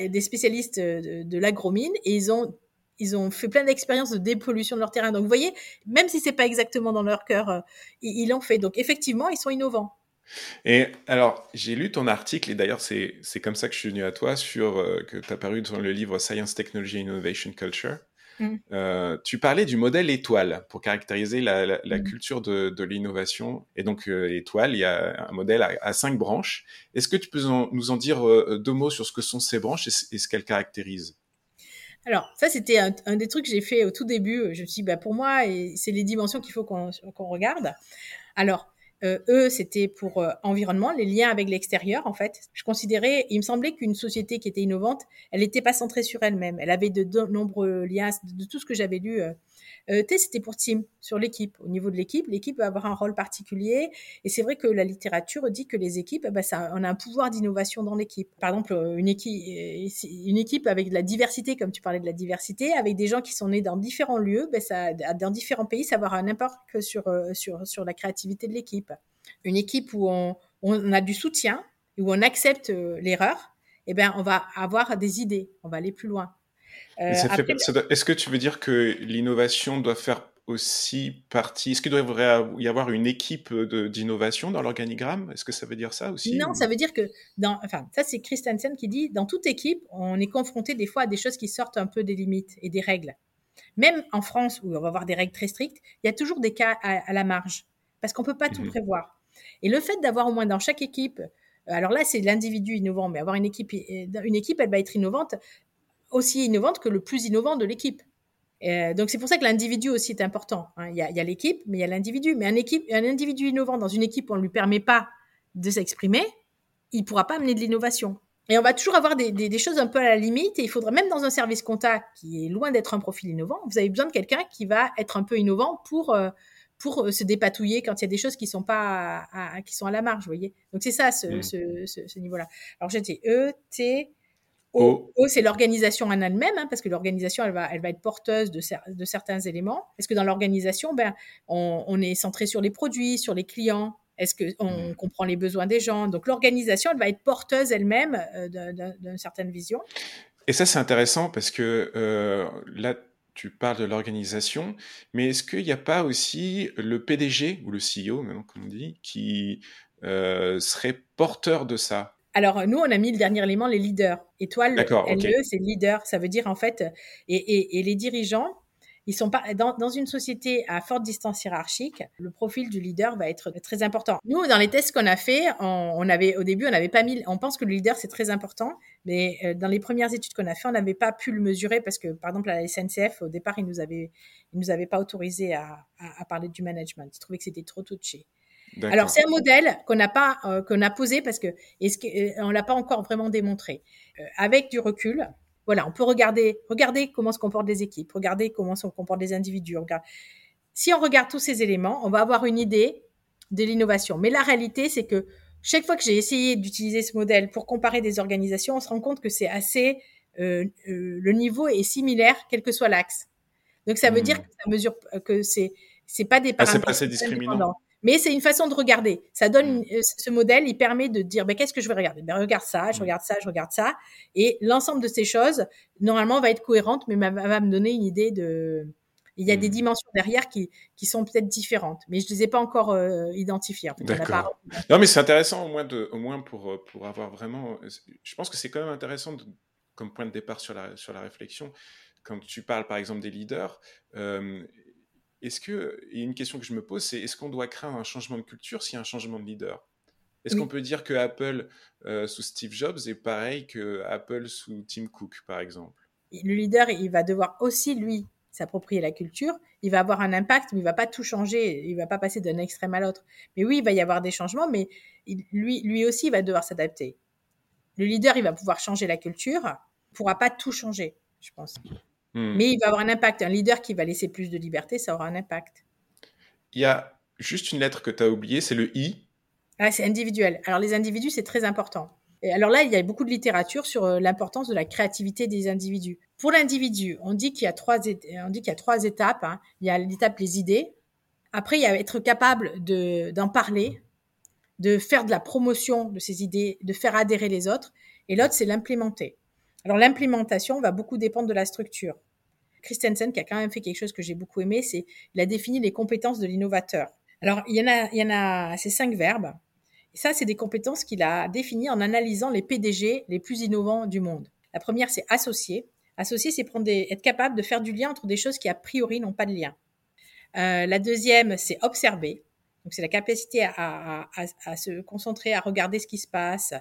des spécialistes de, de l'agromine, et ils ont, ils ont fait plein d'expériences de dépollution de leur terrain. Donc, vous voyez, même si c'est pas exactement dans leur cœur, euh, ils l'ont fait. Donc, effectivement, ils sont innovants. Et alors, j'ai lu ton article, et d'ailleurs, c'est comme ça que je suis venu à toi, sur, euh, que tu as paru dans le livre Science, Technology, Innovation, Culture. Mm. Euh, tu parlais du modèle étoile pour caractériser la, mm. culture de, l'innovation. Et donc, euh, étoile, il y a un modèle à, cinq branches. Est-ce que tu peux nous en dire deux mots sur ce que sont ces branches et, ce qu'elles caractérisent? Alors, ça, c'était un, des trucs que j'ai fait au tout début. Je me suis dit, bah, pour moi, c'est les dimensions qu'il faut qu'on regarde. Alors, euh, eux, c'était pour euh, environnement, les liens avec l'extérieur, en fait. Je considérais, il me semblait qu'une société qui était innovante, elle n'était pas centrée sur elle-même. Elle avait de, nombreux liens, de, tout ce que j'avais lu. Euh, euh, T, c'était pour team, sur l'équipe. Au niveau de l'équipe, l'équipe va avoir un rôle particulier. Et c'est vrai que la littérature dit que les équipes, bah, ça, on a un pouvoir d'innovation dans l'équipe. Par exemple, une équipe, une équipe avec de la diversité, comme tu parlais de la diversité, avec des gens qui sont nés dans différents lieux, ça, dans différents pays, ça va avoir un impact sur, euh, sur, sur la créativité de l'équipe. Une équipe où on, on a du soutien, où on accepte euh, l'erreur, eh ben, on va avoir des idées, on va aller plus loin. Euh, est-ce que tu veux dire que l'innovation doit faire aussi partie Est-ce qu'il devrait y avoir une équipe d'innovation dans l'organigramme? Est-ce que ça veut dire ça aussi Non, ça veut dire que, dans, enfin, ça c'est Christensen qui dit, dans toute équipe, on est confronté des fois à des choses qui sortent un peu des limites et des règles. Même en France, où on va avoir des règles très strictes, il y a toujours des cas à, la marge, parce qu'on peut pas tout mhm. prévoir. Et le fait d'avoir au moins dans chaque équipe, euh, alors là c'est l'individu innovant, mais avoir une équipe, une équipe, elle va être innovante aussi innovante que le plus innovant de l'équipe. Euh, donc c'est pour ça que l'individu aussi est important. Hein. Il y a, l'équipe, mais il y a l'individu. Mais un, équipe, un individu innovant dans une équipe, on ne lui permet pas de s'exprimer, il ne pourra pas amener de l'innovation. Et on va toujours avoir des, des, choses un peu à la limite. Et il faudra même dans un service compta qui est loin d'être un profil innovant, vous avez besoin de quelqu'un qui va être un peu innovant pour euh, pour euh, se dépatouiller quand il y a des choses qui sont pas à, qui sont à la marge, vous voyez. Donc c'est ça ce, mmh. ce, ce, ce niveau-là. Alors j'étais E T O, c'est l'organisation en elle-même, hein, parce que l'organisation, elle va, elle va être porteuse de, de certains éléments. Est-ce que dans l'organisation, ben, on, est centré sur les produits, sur les clients? Est-ce qu'on mmh. comprend les besoins des gens? Donc l'organisation, elle va être porteuse elle-même euh, d'une certaine vision. Et ça, c'est intéressant parce que euh, là, tu parles de l'organisation, mais est-ce qu'il n'y a pas aussi le PDG ou le CEO, maintenant comme on dit, qui euh, serait porteur de ça? Alors, nous, on a mis le dernier élément, les leaders. Étoile, LE, c'est leader. Ça veut dire, en fait, et, les dirigeants, ils sont pas dans, une société à forte distance hiérarchique. Le profil du leader va être très important. Nous, dans les tests qu'on a fait, on, avait au début, on n'avait pas mis. On pense que le leader c'est très important, mais euh, dans les premières études qu'on a fait, on n'avait pas pu le mesurer parce que, par exemple, à la SNCF, au départ, ils nous avaient, ils nous avaient pas autorisé à, parler du management. Ils trouvaient que c'était trop touché. Alors c'est un modèle qu'on n'a pas euh, qu'on a posé parce que est-ce qu'on euh, l'a pas encore vraiment démontré. Euh, avec du recul, voilà, on peut regarder regarder comment se comportent les équipes, regarder comment se comportent les individus. Si on regarde tous ces éléments, on va avoir une idée de l'innovation. Mais la réalité, c'est que chaque fois que j'ai essayé d'utiliser ce modèle pour comparer des organisations, on se rend compte que c'est assez le niveau est similaire, quel que soit l'axe. Donc ça veut dire mmh. que ça mesure que c'est c'est pas des paramètres ah, c'est pas assez discriminant. Mais c'est une façon de regarder. Ça donne mm. euh, ce modèle, il permet de dire ben, qu'est-ce que je vais regarder? Ben, Regarde ça, je mm. regarde ça, je regarde ça. Et l'ensemble de ces choses, normalement, va être cohérente, mais va, me donner une idée de. Il y a des mm. dimensions derrière qui, qui sont peut-être différentes, mais je ne les ai pas encore euh, identifiées. D'accord. Non, mais c'est intéressant au moins, de, au moins pour, euh, pour avoir vraiment. Je pense que c'est quand même intéressant comme point de départ sur la, sur la réflexion. Quand tu parles par exemple des leaders, est-ce que, et une question que je me pose, c'est est-ce qu'on doit craindre un changement de culture s'il y a un changement de leader? Est-ce qu'on peut dire que Apple euh, sous Steve Jobs est pareil que Apple sous Tim Cook, par exemple? Le leader, il va devoir aussi, lui, s'approprier la culture. Il va avoir un impact, mais il va pas tout changer. Il va pas passer d'un extrême à l'autre. Mais oui, il va y avoir des changements, mais lui, lui aussi, il va devoir s'adapter. Le leader, il va pouvoir changer la culture, il pourra pas tout changer, je pense. Hmm. Mais il va avoir un impact. Un leader qui va laisser plus de liberté, ça aura un impact. Il y a juste une lettre que tu as oubliée, c'est le I. Ah, c'est individuel. Alors les individus, c'est très important. Et alors là, il y a beaucoup de littérature sur euh, l'importance de la créativité des individus. Pour l'individu, on dit qu'il y a trois, on dit qu'il y a trois étapes. Hein. Il y a l'étape les idées. Après, il y a être capable de, d'en parler, de faire de la promotion de ces idées, de faire adhérer les autres. Et l'autre, c'est l'implémenter. Alors l'implémentation va beaucoup dépendre de la structure. Christensen, qui a quand même fait quelque chose que j'ai beaucoup aimé, c'est il a défini les compétences de l'innovateur. Alors il y en a, il y en a ces cinq verbes. Et ça, c'est des compétences qu'il a définies en analysant les PDG les plus innovants du monde. La première, c'est associer. Associer, c'est prendre être capable de faire du lien entre des choses qui a priori n'ont pas de lien. Euh, la deuxième, c'est observer. Donc c'est la capacité à, se concentrer, à regarder ce qui se passe.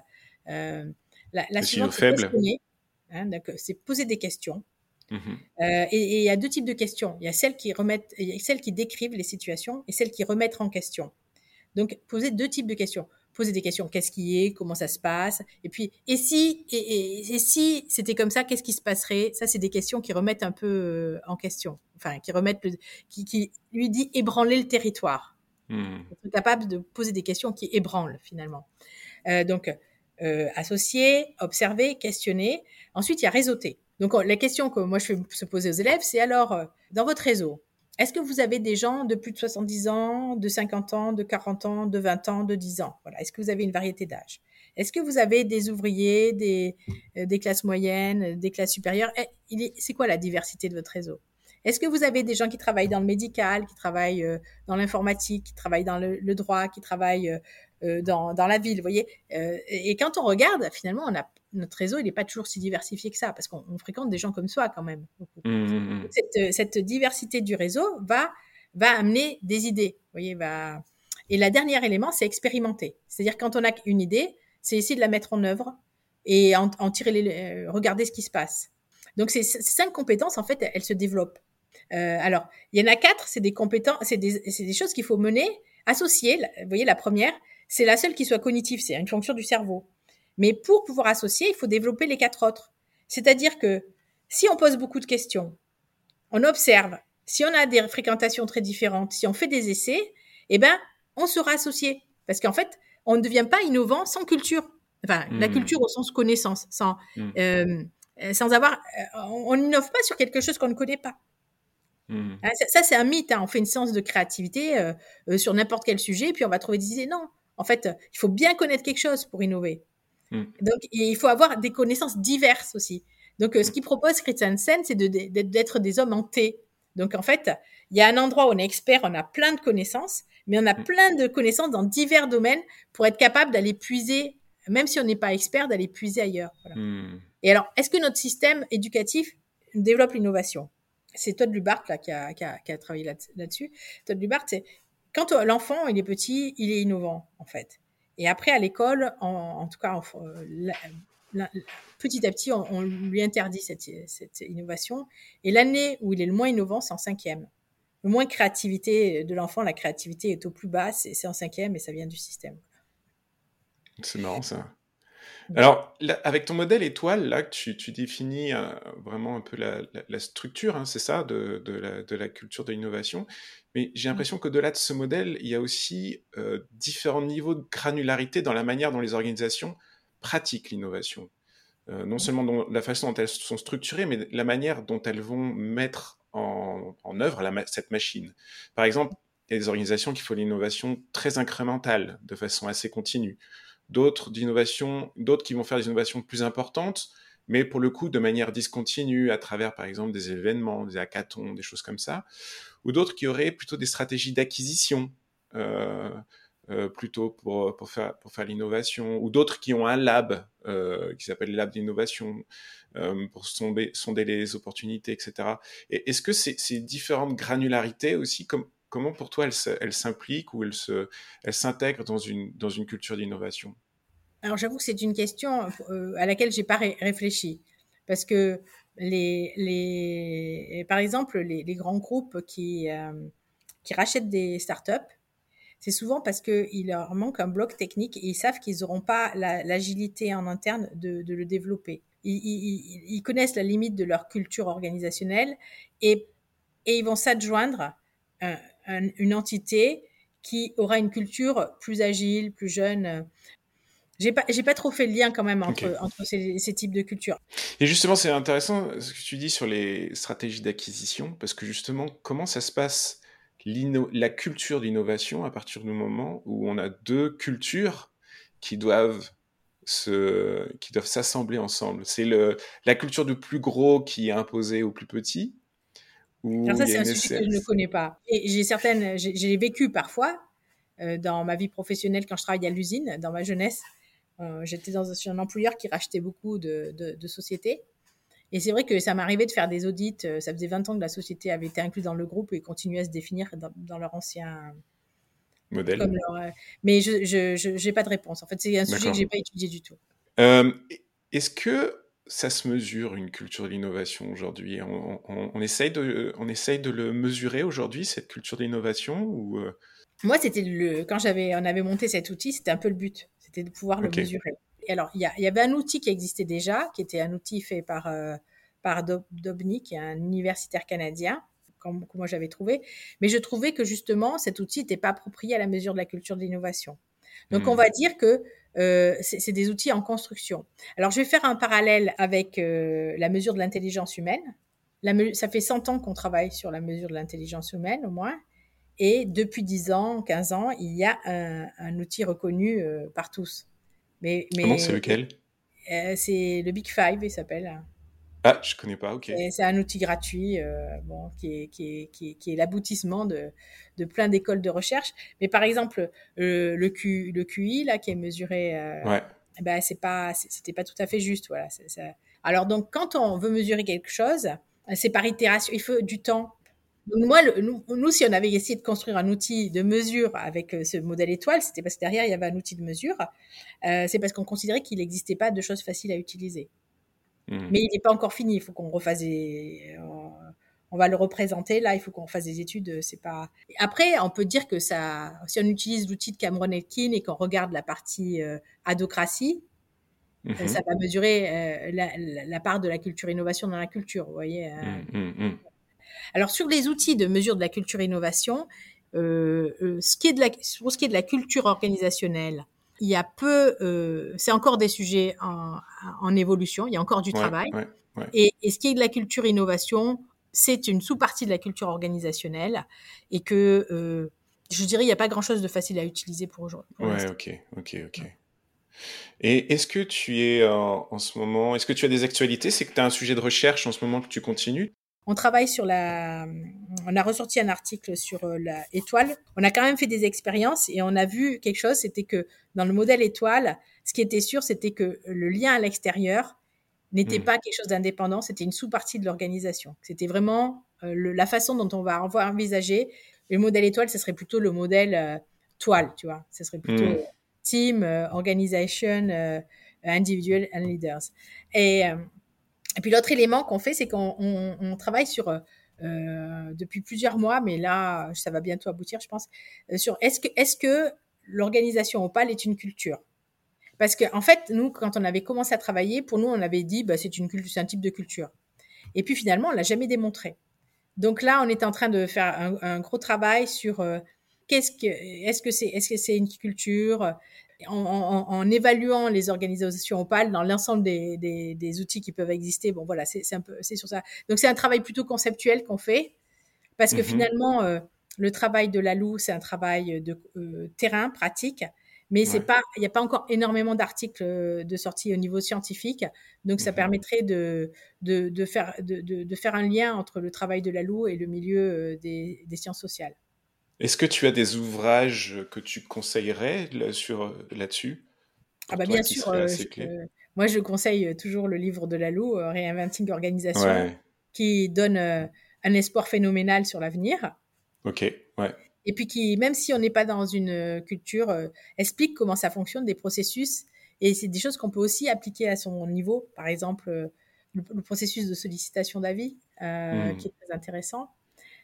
Euh, la, la suivante, c'est Hein, c'est poser des questions. Mhm. Euh, et il y a deux types de questions. Il y a celles qui remettent, y a celles qui décrivent les situations et celles qui remettent en question. Donc, poser deux types de questions. Poser des questions. Qu'est-ce qui est? Comment ça se passe? Et puis, et si, et, si c'était comme ça, qu'est-ce qui se passerait? Ça, c'est des questions qui remettent un peu euh, en question. Enfin, qui remettent qui, qui lui dit ébranler le territoire. Mmh. Capable de poser des questions qui ébranlent finalement. Euh, donc, euh, associer, observer, questionner. Ensuite, il y a réseauter. Donc, la question que moi je fais se poser aux élèves, c'est alors, euh, dans votre réseau, est-ce que vous avez des gens de plus de 70 ans, de 50 ans, de 40 ans, de 20 ans, de 10 ans? Voilà. Est-ce que vous avez une variété d'âge? Est-ce que vous avez des ouvriers, des, euh, des classes moyennes, des classes supérieures? Eh, C'est quoi la diversité de votre réseau? Est-ce que vous avez des gens qui travaillent dans le médical, qui travaillent euh, dans l'informatique, qui travaillent dans le, droit, qui travaillent euh, dans, dans, la ville, vous voyez Et quand on regarde, finalement, on a notre réseau, il n'est pas toujours si diversifié que ça, parce qu'on fréquente des gens comme soi quand même. Mmh, mmh, mmh. Cette, cette, diversité du réseau va, va amener des idées. Vous voyez, va... Et la dernière élément, c'est expérimenter. C'est-à-dire quand on a une idée, c'est essayer de la mettre en œuvre et en, tirer les, euh, regarder ce qui se passe. Donc ces, cinq compétences, en fait, elles, se développent. Euh, alors, il y en a quatre, c'est des compétences, c'est des, des, choses qu'il faut mener, associer. Vous voyez, la première, c'est la seule qui soit cognitive, c'est une fonction du cerveau. Mais pour pouvoir associer, il faut développer les quatre autres. C'est-à-dire que si on pose beaucoup de questions, on observe, si on a des fréquentations très différentes, si on fait des essais, eh ben, on sera associé. Parce qu'en fait, on ne devient pas innovant sans culture. Enfin, la mmh. culture au sens connaissance, sans, mmh. euh, sans avoir, euh, on n'innove pas sur quelque chose qu'on ne connaît pas. Mmh. Hein, ça, c'est un mythe. Hein. On fait une séance de créativité euh, sur n'importe quel sujet, puis on va trouver des idées. Non, en fait, il faut bien connaître quelque chose pour innover. Mm. Donc, il faut avoir des connaissances diverses aussi. Donc, euh, ce qu'il propose Christensen, c'est d'être des hommes en T. Donc, en fait, il y a un endroit où on est expert, on a plein de connaissances, mais on a plein de connaissances dans divers domaines pour être capable d'aller puiser, même si on n'est pas expert, d'aller puiser ailleurs. Et alors, est-ce que notre système éducatif développe l'innovation? C'est Todd Lubart là, qui, a, travaillé là-dessus. Todd Lubart, c'est quand l'enfant il est petit, il est innovant en fait. Et après, à l'école, en, tout cas, petit à petit, on, lui interdit cette, innovation. Et l'année où il est le moins innovant, c'est en cinquième. Le moins créativité de l'enfant, la créativité est au plus bas, c'est en cinquième et ça vient du système. C'est marrant ça. Alors, avec ton modèle étoile, là, tu, tu définis euh, vraiment un peu la, structure, hein, c'est ça, de, la, de, la, culture de l'innovation. Mais j'ai mmh. l'impression qu'au-delà de ce modèle, il y a aussi euh, différents niveaux de granularité dans la manière dont les organisations pratiquent l'innovation. Euh, non mmh. seulement dans la façon dont elles sont structurées, mais la manière dont elles vont mettre en, œuvre cette machine. Par exemple, il y a des organisations qui font l'innovation très incrémentale, de façon assez continue. D'autres d'innovation, d'autres qui vont faire des innovations plus importantes, mais pour le coup de manière discontinue à travers par exemple des événements, des hackathons, des choses comme ça, ou d'autres qui auraient plutôt des stratégies d'acquisition, euh, plutôt pour, pour faire, pour faire l'innovation, ou d'autres qui ont un lab qui s'appelle lab d'innovation pour sonder, sonder, les opportunités, etc. Et est-ce que ces, ces, différentes granularités aussi, comme, comment pour toi elles s'impliquent ou elles s'intègrent elles dans, une, dans une culture d'innovation? Alors j'avoue que c'est une question à laquelle j'ai pas réfléchi parce que les, les, par exemple, les, grands groupes qui, euh, qui rachètent des startups, c'est souvent parce qu'il leur manque un bloc technique et ils savent qu'ils n'auront pas l'agilité en interne de, le développer. Ils, ils, connaissent la limite de leur culture organisationnelle et, et ils vont s'adjoindre une entité qui aura une culture plus agile, plus jeune, j'ai pas, j'ai pas trop fait le lien quand même entre, entre ces, ces, types de cultures. Et justement, c'est intéressant ce que tu dis sur les stratégies d'acquisition, parce que justement, comment ça se passe la culture d'innovation à partir du moment où on a deux cultures qui doivent se, qui doivent s'assembler ensemble? C'est le, la culture du plus gros qui est imposée au plus petit. Alors ça, c'est un sujet que je ne connais pas. Et j'ai certaines, j'ai vécu parfois euh, dans ma vie professionnelle quand je travaillais à l'usine, dans ma jeunesse. Euh, j'étais dans un employeur qui rachetait beaucoup de, sociétés. Et c'est vrai que ça m'arrivait de faire des audits. Euh, ça faisait 20 ans que la société avait été incluse dans le groupe et continuait à se définir dans, leur ancien modèle. Euh, mais je n'ai pas de réponse. En fait, c'est un sujet que je n'ai pas étudié du tout. Est-ce que ça se mesure une culture d'innovation aujourd'hui on, essaye de, on essaye de le mesurer aujourd'hui, cette culture d'innovation ou Moi, c'était le quand j'avais on avait monté cet outil, c'était un peu le but. C'était de pouvoir le mesurer. Et alors, il y, avait un outil qui existait déjà, qui était un outil fait par, euh, par Dobny, qui est un universitaire canadien, comme, moi j'avais trouvé. Mais je trouvais que justement, cet outil n'était pas approprié à la mesure de la culture de l'innovation. Donc, on hmm. va dire que euh, c'est des outils en construction. Alors, je vais faire un parallèle avec euh, la mesure de l'intelligence humaine. La ça fait 100 ans qu'on travaille sur la mesure de l'intelligence humaine, au moins. Et depuis 10 ans, 15 ans, il y a un, outil reconnu euh, par tous. Mais, mais Comment c'est lequel? Euh, C'est le Big Five, il s'appelle. Ah, je connais pas, ok. C'est un outil gratuit euh, bon, qui est, qui est, qui est, qui est l'aboutissement de, de plein d'écoles de recherche. Mais par exemple, le, Q, le QI, là, qui est mesuré, ouais. Eh ben, c'est pas, c'était pas tout à fait juste. Voilà. Alors, donc, quand on veut mesurer quelque chose, c'est par itération, il faut du temps moi, nous, si on avait essayé de construire un outil de mesure avec euh, ce modèle étoile, c'était parce que derrière, il y avait un outil de mesure. Euh, c'est parce qu'on considérait qu'il n'existait pas de choses faciles à utiliser. Hmm. Mais il n'est pas encore fini. Il faut qu'on refasse des... On va le représenter là. Il faut qu'on fasse des études. C'est pas. Après, on peut dire que ça. Si on utilise l'outil de Cameron Elkin et qu'on regarde la partie euh, adocratie, mhm. ça va mesurer la, part de la culture innovation dans la culture. Vous voyez. Hmm, hmm, alors sur les outils de mesure de la culture innovation, euh, euh, ce qui est de la, pour ce qui est de la culture organisationnelle, il y a peu, euh, c'est encore des sujets en, évolution, il y a encore du travail. Et, ce qui est de la culture innovation, c'est une sous-partie de la culture organisationnelle et que je dirais il n'y a pas grand-chose de facile à utiliser pour aujourd'hui. Ouais, ok, ok, ok. Et est-ce que tu es en ce moment, est-ce que tu as des actualités? C'est que tu as un sujet de recherche en ce moment que tu continues? On travaille sur la. On a ressorti un article sur euh, la étoile. On a quand même fait des expériences et on a vu quelque chose. C'était que dans le modèle étoile, ce qui était sûr, c'était que le lien à l'extérieur n'était hmm. pas quelque chose d'indépendant. C'était une sous-partie de l'organisation. C'était vraiment euh, la façon dont on va envisager le modèle étoile. Ce serait plutôt le modèle euh, toile, tu vois. Ce serait plutôt hmm. team, organisation, individual and leaders. Et et puis l'autre élément qu'on fait, c'est qu'on travaille sur euh, euh, depuis plusieurs mois, mais là, ça va bientôt aboutir, je pense, euh, sur est-ce que, que l'organisation Opal est une culture? Parce qu'en en fait, nous, quand on avait commencé à travailler, pour nous, on avait dit, bah, c'est une c'est un type de culture. Et puis finalement, on l'a jamais démontré. Donc là, on est en train de faire un, gros travail sur qu'est-ce que, que est-ce que c'est une culture? En, évaluant les organisations opales dans l'ensemble des, outils qui peuvent exister. Bon, voilà, c'est un peu, c'est sur ça. Donc, c'est un travail plutôt conceptuel qu'on fait, parce que mhm. finalement, euh, le travail de la Lou, c'est un travail de euh, terrain, pratique, mais c'est pas, il n'y a pas encore énormément d'articles euh, de sortie au niveau scientifique, donc ça mhm. permettrait de, de, faire, de, faire un lien entre le travail de la Lou et le milieu des, des sciences sociales. Est-ce que tu as des ouvrages que tu conseillerais là, sur là-dessus Ah bah bien sûr. moi, je conseille toujours le livre de Lalou, Reinventing Organisation, qui donne un espoir phénoménal sur l'avenir. Ok, ouais. Et puis qui, même si on n'est pas dans une culture, explique comment ça fonctionne, des processus. Et c'est des choses qu'on peut aussi appliquer à son niveau. Par exemple, le, processus de sollicitation d'avis, euh, hmm. qui est très intéressant.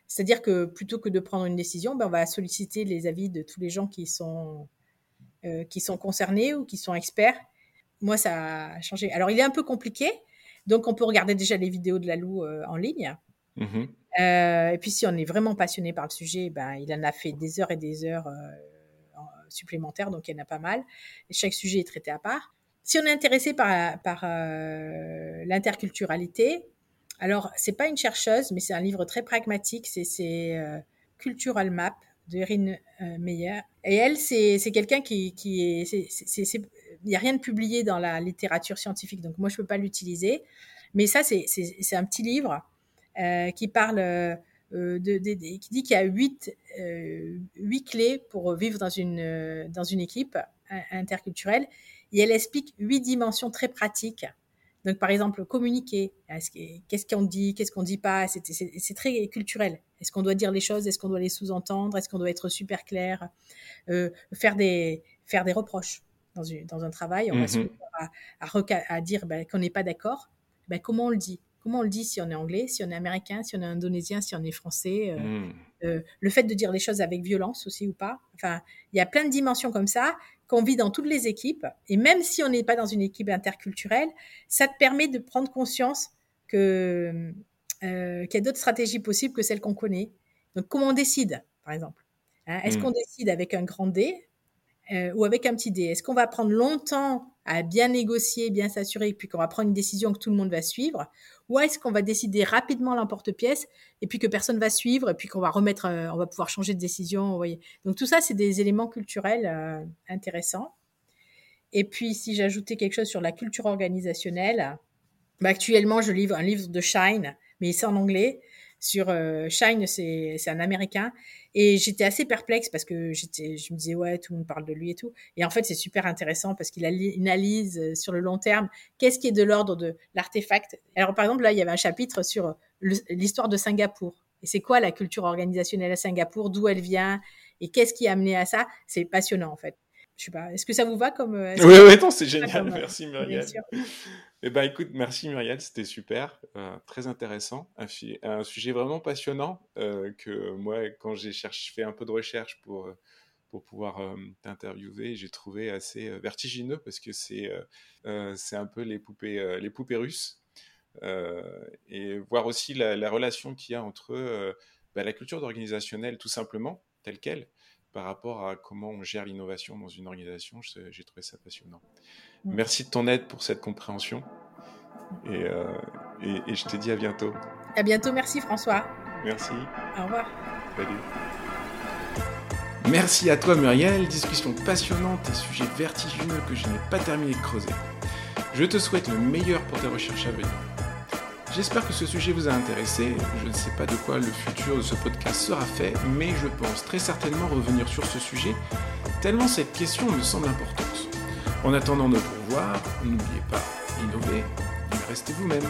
C'est-à-dire que plutôt que de prendre une décision, ben, on va solliciter les avis de tous les gens qui sont, euh, qui sont concernés ou qui sont experts. Moi, ça a changé. Alors, il est un peu compliqué. Donc, on peut regarder déjà les vidéos de Lalou euh, en ligne. Mm-hmm. Euh, et puis, si on est vraiment passionné par le sujet, ben, il en a fait des heures et des heures supplémentaires, donc il y en a pas mal. Et chaque sujet est traité à part. Si on est intéressé par, par l'interculturalité, alors c'est pas une chercheuse, mais c'est un livre très pragmatique. C'est euh, Cultural Map de Erin euh, Meyer. Et elle, c'est quelqu'un qui, il n'y a rien de publié dans la littérature scientifique, donc moi je peux pas l'utiliser. Mais ça, c'est un petit livre qui parle de, qui dit qu'il y a huit, huit clés pour vivre dans une, dans une équipe interculturelle et elle explique huit dimensions très pratiques. Donc, par exemple, communiquer. Qu'est-ce qu'on dit, qu'est-ce qu'on dit pas. C'est très culturel. Est-ce qu'on doit dire les choses Est-ce qu'on doit les sous-entendre Est-ce qu'on doit être super clair euh, faire, des, faire des reproches dans, dans un travail. On va se à, à, dire ben, qu'on n'est pas d'accord. Ben, comment on le dit? Comment on le dit si on est anglais, si on est américain, si on est indonésien, si on est français euh, mmh. euh, Le fait de dire les choses avec violence aussi ou pas. Enfin, il y a plein de dimensions comme ça qu'on vit dans toutes les équipes. Et même si on n'est pas dans une équipe interculturelle, ça te permet de prendre conscience que euh, qu'il y a d'autres stratégies possibles que celles qu'on connaît. Donc, comment on décide, par exemple hein? Est-ce mmh. qu'on décide avec un grand D euh, ou avec un petit dé Est-ce qu'on va prendre longtemps à bien négocier, bien s'assurer, puis qu'on va prendre une décision que tout le monde va suivre Ou est-ce qu'on va décider rapidement l'emporte-pièce et puis que personne va suivre et puis qu'on va remettre, euh, on va pouvoir changer de décision Donc tout ça, c'est des éléments culturels euh, intéressants. Et puis si j'ajoutais quelque chose sur la culture organisationnelle, bah, actuellement je livre un livre de Shine, mais c'est en anglais sur euh, Shine, c'est un Américain. Et j'étais assez perplexe parce que j'étais, je me disais, ouais, tout le monde parle de lui et tout. Et en fait, c'est super intéressant parce qu'il analyse euh, sur le long terme qu'est-ce qui est de l'ordre de l'artefact. Alors, par exemple, là, il y avait un chapitre sur l'histoire de Singapour. Et c'est quoi la culture organisationnelle à Singapour, d'où elle vient? Et qu'est-ce qui a amené à ça? C'est passionnant, en fait. Je sais pas, est-ce que ça vous va comme... Euh, oui, oui, c'est génial, merci Muriel. Eh ben, écoute, merci Muriel, c'était super, euh, très intéressant, un, sujet vraiment passionnant euh, que moi, quand j'ai fait un peu de recherche pour, euh, pour pouvoir t'interviewer, j'ai trouvé assez vertigineux parce que c'est c'est un peu les poupées, les poupées russes. et voir aussi la, relation qu'il y a entre bah, la culture organisationnelle tout simplement, telle qu'elle, par rapport à comment on gère l'innovation dans une organisation. J'ai trouvé ça passionnant. Mm. Merci de ton aide pour cette compréhension. Euh, et, et, je te dis à bientôt. À bientôt, merci François. Merci. Au revoir. Salut. Merci à toi Muriel, discussion passionnante et sujet vertigineux que je n'ai pas terminé de creuser. Je te souhaite le meilleur pour tes recherches à venir. J'espère que ce sujet vous a intéressé. Je ne sais pas de quoi le futur de ce podcast sera fait, mais je pense très certainement revenir sur ce sujet, tellement cette question me semble importante. En attendant de vous revoir, n'oubliez pas, innover, restez vous-même.